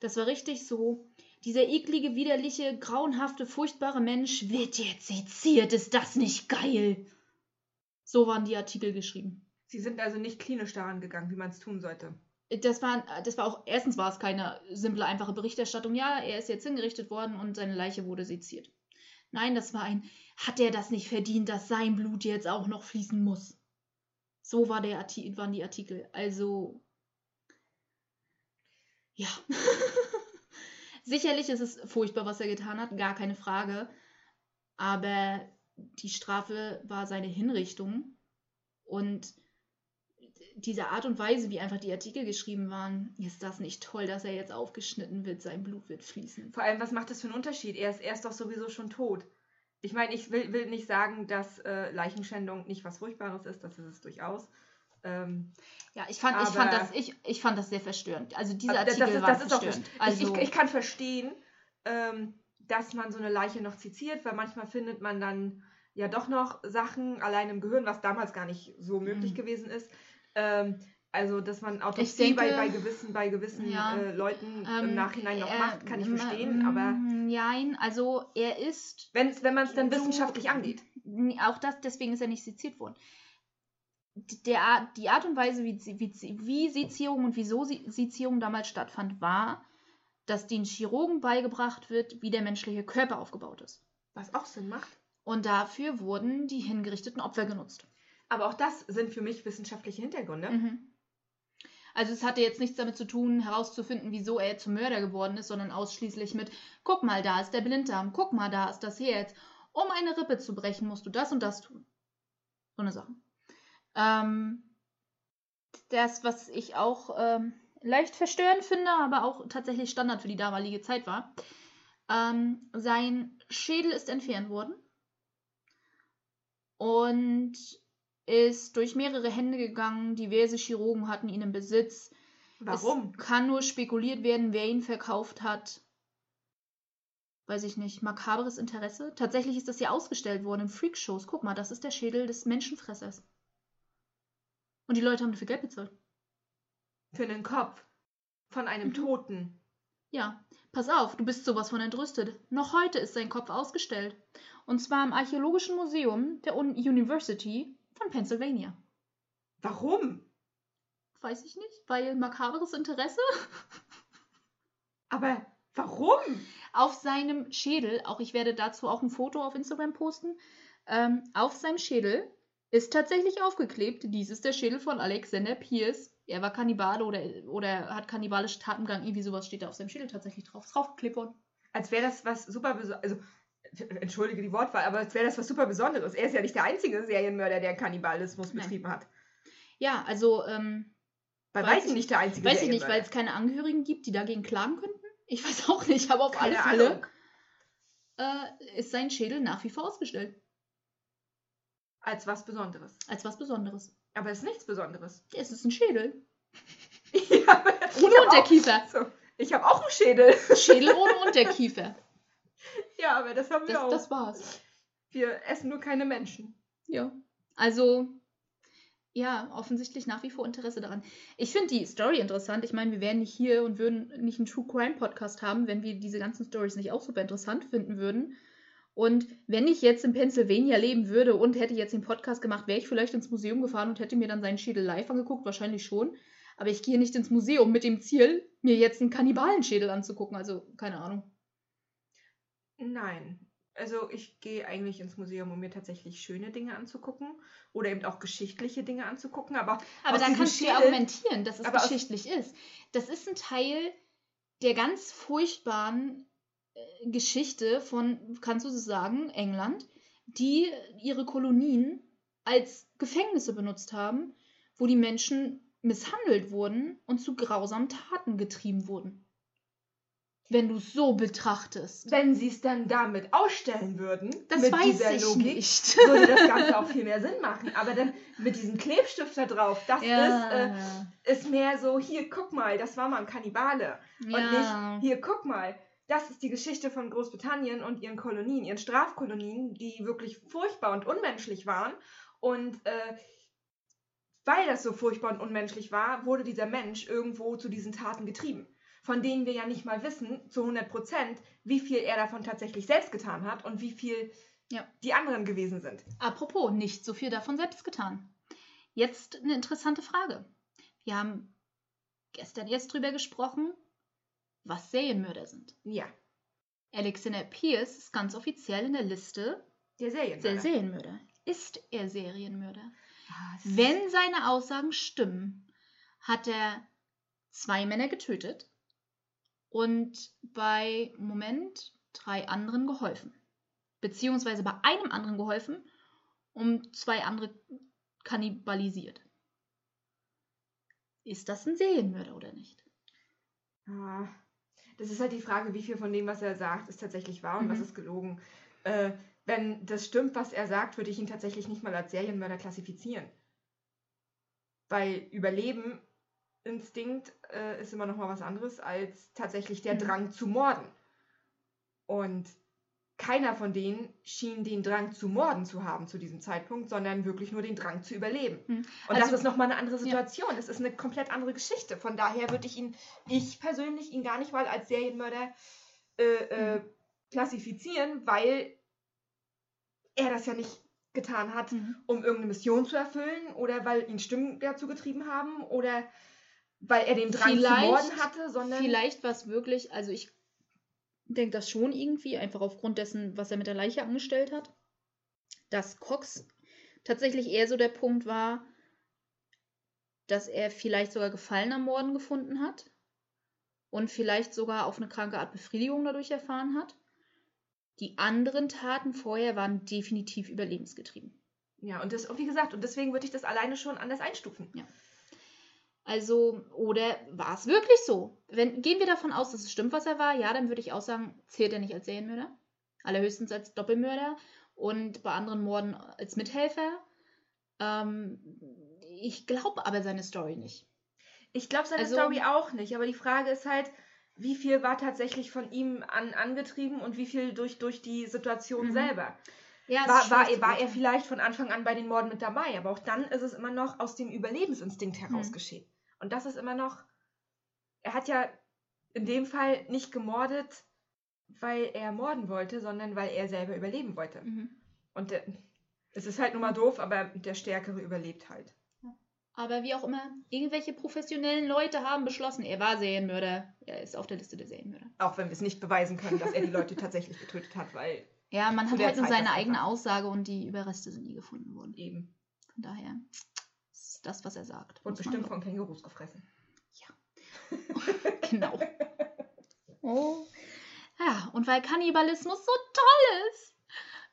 Speaker 1: Das war richtig so. Dieser eklige, widerliche, grauenhafte, furchtbare Mensch wird jetzt seziert. Ist das nicht geil? So waren die Artikel geschrieben.
Speaker 2: Sie sind also nicht klinisch daran gegangen, wie man es tun sollte
Speaker 1: das war, das war auch, erstens war es keine simple, einfache Berichterstattung. Ja, er ist jetzt hingerichtet worden und seine Leiche wurde seziert. Nein, das war ein, hat er das nicht verdient, dass sein Blut jetzt auch noch fließen muss? So war der Arti waren die Artikel. Also, ja. Sicherlich ist es furchtbar, was er getan hat, gar keine Frage. Aber die Strafe war seine Hinrichtung. Und diese Art und Weise, wie einfach die Artikel geschrieben waren, ist das nicht toll, dass er jetzt aufgeschnitten wird, sein Blut wird fließen.
Speaker 2: Vor allem, was macht das für einen Unterschied? Er ist, er ist doch sowieso schon tot. Ich meine, ich will, will nicht sagen, dass äh, Leichenschändung nicht was Furchtbares ist, das ist es durchaus. Ähm,
Speaker 1: ja, ich fand, ich,
Speaker 2: aber-
Speaker 1: fand das, ich, ich fand das sehr verstörend. Also diese
Speaker 2: aber das-
Speaker 1: Artikel
Speaker 2: das,
Speaker 1: waren
Speaker 2: das ist auch
Speaker 1: verstörend.
Speaker 2: ich,
Speaker 1: also,
Speaker 2: ich, ich kann verstehen, ähm, dass man so eine Leiche noch zitiert, weil manchmal findet man dann ja doch noch Sachen allein im Gehirn, was damals gar nicht so möglich
Speaker 1: Mhm.
Speaker 2: gewesen ist. Ähm, also, dass man Autopsie
Speaker 1: denke-
Speaker 2: bei, bei gewissen, bei gewissen
Speaker 1: Ja,
Speaker 2: äh, Leuten im
Speaker 1: ähm,
Speaker 2: Nachhinein noch
Speaker 1: äh,
Speaker 2: macht, kann ich verstehen, aber
Speaker 1: Nein, also er ist
Speaker 2: wenn's, wenn man es dann wissenschaftlich angeht.
Speaker 1: Auch das, deswegen ist er nicht seziert worden. Die- Der, Art- die Art und Weise, wie, wie, wie Sezierung und wieso Se- Sezierung damals stattfand, war, dass den Chirurgen beigebracht wird, wie der menschliche Körper aufgebaut ist.
Speaker 2: Was auch Sinn macht.
Speaker 1: Und dafür wurden die hingerichteten Opfer genutzt.
Speaker 2: Aber auch das sind für mich wissenschaftliche Hintergründe.
Speaker 1: Mhm. Also es hatte jetzt nichts damit zu tun, herauszufinden, wieso er zum Mörder geworden ist, sondern ausschließlich mit, guck mal, da ist der Blinddarm, guck mal, da ist das Herz. Um eine Rippe zu brechen, musst du das und das tun. So eine Sache. Ähm, das, was ich auch ähm, leicht verstörend finde, aber auch tatsächlich Standard für die damalige Zeit war, ähm, sein Schädel ist entfernt worden und ist durch mehrere Hände gegangen. Diverse Chirurgen hatten ihn im Besitz.
Speaker 2: Warum?
Speaker 1: Es kann nur spekuliert werden, wer ihn verkauft hat. Weiß ich nicht. Makabres Interesse. Tatsächlich ist das ja ausgestellt worden in Freakshows. Guck mal, das ist der Schädel des Menschenfressers. Und die Leute haben dafür Geld bezahlt.
Speaker 2: Für einen Kopf von einem
Speaker 1: Mhm.
Speaker 2: Toten.
Speaker 1: Ja, pass auf, du bist sowas von entrüstet. Noch heute ist sein Kopf ausgestellt. Und zwar im Archäologischen Museum der Un University von Pennsylvania.
Speaker 2: Warum?
Speaker 1: Weiß ich nicht, weil makabres Interesse?
Speaker 2: Aber warum?
Speaker 1: auf seinem Schädel, auch ich werde dazu auch ein Foto auf Instagram posten, ähm, auf seinem Schädel ist tatsächlich aufgeklebt, dies ist der Schädel von Alexander Pierce. Er war Kannibale oder, oder hat kannibalischen Tatengang, irgendwie sowas steht da auf seinem Schädel tatsächlich drauf. Ist draufgeklebt worden.
Speaker 2: Als wäre das was super. Also, entschuldige die Wortwahl, aber als wäre das was super Besonderes. Er ist ja nicht der einzige Serienmörder, der Kannibalismus
Speaker 1: Nein.
Speaker 2: betrieben hat.
Speaker 1: Ja, also, ähm,
Speaker 2: Bei
Speaker 1: Weiß
Speaker 2: weitem
Speaker 1: ich-
Speaker 2: nicht der einzige
Speaker 1: weiß ich nicht, weil es keine Angehörigen gibt, die dagegen klagen könnten. Ich weiß auch nicht, aber auf alle Fälle äh, ist sein Schädel nach wie vor ausgestellt.
Speaker 2: Als was Besonderes.
Speaker 1: Als was Besonderes.
Speaker 2: Aber es ist nichts Besonderes.
Speaker 1: Es ist ein Schädel.
Speaker 2: ja,
Speaker 1: Ohne Unterkiefer.
Speaker 2: So, ich habe auch einen Schädel.
Speaker 1: Schädel ohne Unterkiefer.
Speaker 2: Ja, aber das haben wir
Speaker 1: Das,
Speaker 2: auch.
Speaker 1: das war's.
Speaker 2: Wir essen nur keine Menschen.
Speaker 1: Ja. Also, ja, offensichtlich nach wie vor Interesse daran. Ich finde die Story interessant. Ich meine, wir wären nicht hier und würden nicht einen True Crime Podcast haben, wenn wir diese ganzen Stories nicht auch super interessant finden würden. Und wenn ich jetzt in Pennsylvania leben würde und hätte jetzt den Podcast gemacht, wäre ich vielleicht ins Museum gefahren und hätte mir dann seinen Schädel live angeguckt, wahrscheinlich schon. Aber ich gehe nicht ins Museum mit dem Ziel, mir jetzt einen Kannibalenschädel anzugucken. Also, keine Ahnung.
Speaker 2: Nein. Also ich gehe eigentlich ins Museum, um mir tatsächlich schöne Dinge anzugucken oder eben auch geschichtliche Dinge anzugucken. Aber,
Speaker 1: Aber da kannst du ja
Speaker 2: Schädel-
Speaker 1: argumentieren, dass es geschichtlich ist. Das ist ein Teil der ganz furchtbaren äh, Geschichte von, kannst du so sagen, England, die ihre Kolonien als Gefängnisse benutzt haben, wo die Menschen misshandelt wurden und zu grausamen Taten getrieben wurden. Wenn du es so betrachtest.
Speaker 2: wenn sie es dann damit ausstellen würden,
Speaker 1: Das
Speaker 2: mit
Speaker 1: weiß
Speaker 2: dieser
Speaker 1: ich
Speaker 2: Logik,
Speaker 1: nicht.
Speaker 2: würde das Ganze auch viel mehr Sinn machen. Aber dann mit diesem Klebstift da drauf, das ist, äh,
Speaker 1: ja.
Speaker 2: ist mehr so, hier, guck mal, das war mal ein Kannibale. Und
Speaker 1: ja.
Speaker 2: nicht, hier, guck mal, das ist die Geschichte von Großbritannien und ihren Kolonien, ihren Strafkolonien, die wirklich furchtbar und unmenschlich waren. Und äh, weil das so furchtbar und unmenschlich war, wurde dieser Mensch irgendwo zu diesen Taten getrieben. Von denen wir ja nicht mal wissen, zu 100 Prozent, wie viel er davon tatsächlich selbst getan hat und wie viel
Speaker 1: Ja.
Speaker 2: die anderen gewesen sind.
Speaker 1: Apropos, nicht so viel davon selbst getan. Jetzt eine interessante Frage. Wir haben gestern erst drüber gesprochen, was Serienmörder sind.
Speaker 2: Ja.
Speaker 1: Alexander Pierce ist ganz offiziell in der Liste
Speaker 2: Der Serienmörder.
Speaker 1: der Serienmörder. Ist er Serienmörder?
Speaker 2: Ist-
Speaker 1: Wenn seine Aussagen stimmen, hat er zwei Männer getötet und bei Moment drei anderen geholfen. Beziehungsweise bei einem anderen geholfen, um zwei andere kannibalisiert. Ist das ein Serienmörder oder nicht?
Speaker 2: Ah, das ist halt die Frage, wie viel von dem, was er sagt, ist tatsächlich wahr und
Speaker 1: Mhm.
Speaker 2: was ist gelogen. Äh, wenn das stimmt, was er sagt, würde ich ihn tatsächlich nicht mal als Serienmörder klassifizieren. Weil Überleben, Instinkt äh, ist immer noch mal was anderes als tatsächlich der
Speaker 1: Mhm.
Speaker 2: Drang zu morden. Und keiner von denen schien den Drang zu morden zu haben zu diesem Zeitpunkt, sondern wirklich nur den Drang zu überleben.
Speaker 1: Hm.
Speaker 2: Und
Speaker 1: Also-
Speaker 2: das ist nochmal eine andere Situation. Das ist eine komplett andere Geschichte. Von daher würde ich ihn, ich persönlich, ihn gar nicht mal als Serienmörder äh, äh,
Speaker 1: Mhm.
Speaker 2: klassifizieren, weil er das ja nicht getan hat,
Speaker 1: Mhm.
Speaker 2: um irgendeine Mission zu erfüllen oder weil ihn Stimmen dazu getrieben haben oder weil er den Drang
Speaker 1: Vielleicht-
Speaker 2: zu morden hatte, sondern
Speaker 1: Vielleicht war es wirklich, also ich denke das schon irgendwie, einfach aufgrund dessen, was er mit der Leiche angestellt hat, dass Cox tatsächlich eher so der Punkt war, dass er vielleicht sogar Gefallen am Morden gefunden hat und vielleicht sogar auf eine kranke Art Befriedigung dadurch erfahren hat. Die anderen Taten vorher waren definitiv überlebensgetrieben.
Speaker 2: ja, und das, und wie gesagt, und deswegen würde ich das alleine schon anders einstufen.
Speaker 1: Also, oder war es wirklich so? Wenn, gehen wir davon aus, dass es stimmt, was er war, ja, dann würde ich auch sagen, zählt er nicht als Serienmörder. Allerhöchstens als Doppelmörder und bei anderen Morden als Mithelfer. Ähm, ich glaube aber seine Story nicht.
Speaker 2: Ich glaube seine
Speaker 1: Also-
Speaker 2: Story auch nicht, aber die Frage ist halt, wie viel war tatsächlich von ihm an, angetrieben und wie viel durch, durch die Situation
Speaker 1: Mhm.
Speaker 2: selber.
Speaker 1: Ja,
Speaker 2: War, war, er- war er vielleicht von Anfang an bei den Morden mit dabei, aber auch dann ist es immer noch aus dem Überlebensinstinkt heraus
Speaker 1: Mhm.
Speaker 2: geschehen. Und das ist immer noch, er hat ja in dem Fall nicht gemordet, weil er morden wollte, sondern weil er selber überleben wollte.
Speaker 1: Mhm.
Speaker 2: Und der, es ist halt nur mal doof, aber der Stärkere überlebt halt.
Speaker 1: Aber wie auch immer, irgendwelche professionellen Leute haben beschlossen, er war Serienmörder. Er ist auf der Liste der Serienmörder.
Speaker 2: Auch wenn wir es nicht beweisen können, dass er die Leute tatsächlich getötet hat, weil
Speaker 1: Ja, man hat halt nur
Speaker 2: Zeit
Speaker 1: seine
Speaker 2: das
Speaker 1: eigene. Aussage und die Überreste sind nie gefunden worden.
Speaker 2: eben
Speaker 1: Von daher ist das, was er sagt. man
Speaker 2: bestimmt von Kängurus gefressen.
Speaker 1: Genau. Oh. Ja, und weil Kannibalismus so toll ist,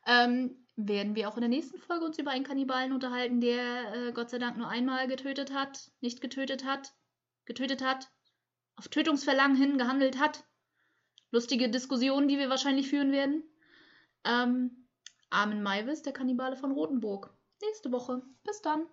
Speaker 1: ähm, werden wir auch in der nächsten Folge uns über einen Kannibalen unterhalten, der äh, Gott sei Dank nur einmal getötet hat, nicht getötet hat, getötet hat, auf Tötungsverlangen hin gehandelt hat. Lustige Diskussionen, die wir wahrscheinlich führen werden. Ähm, Armin Maivis, der Kannibale von Rothenburg. Nächste Woche. Bis dann.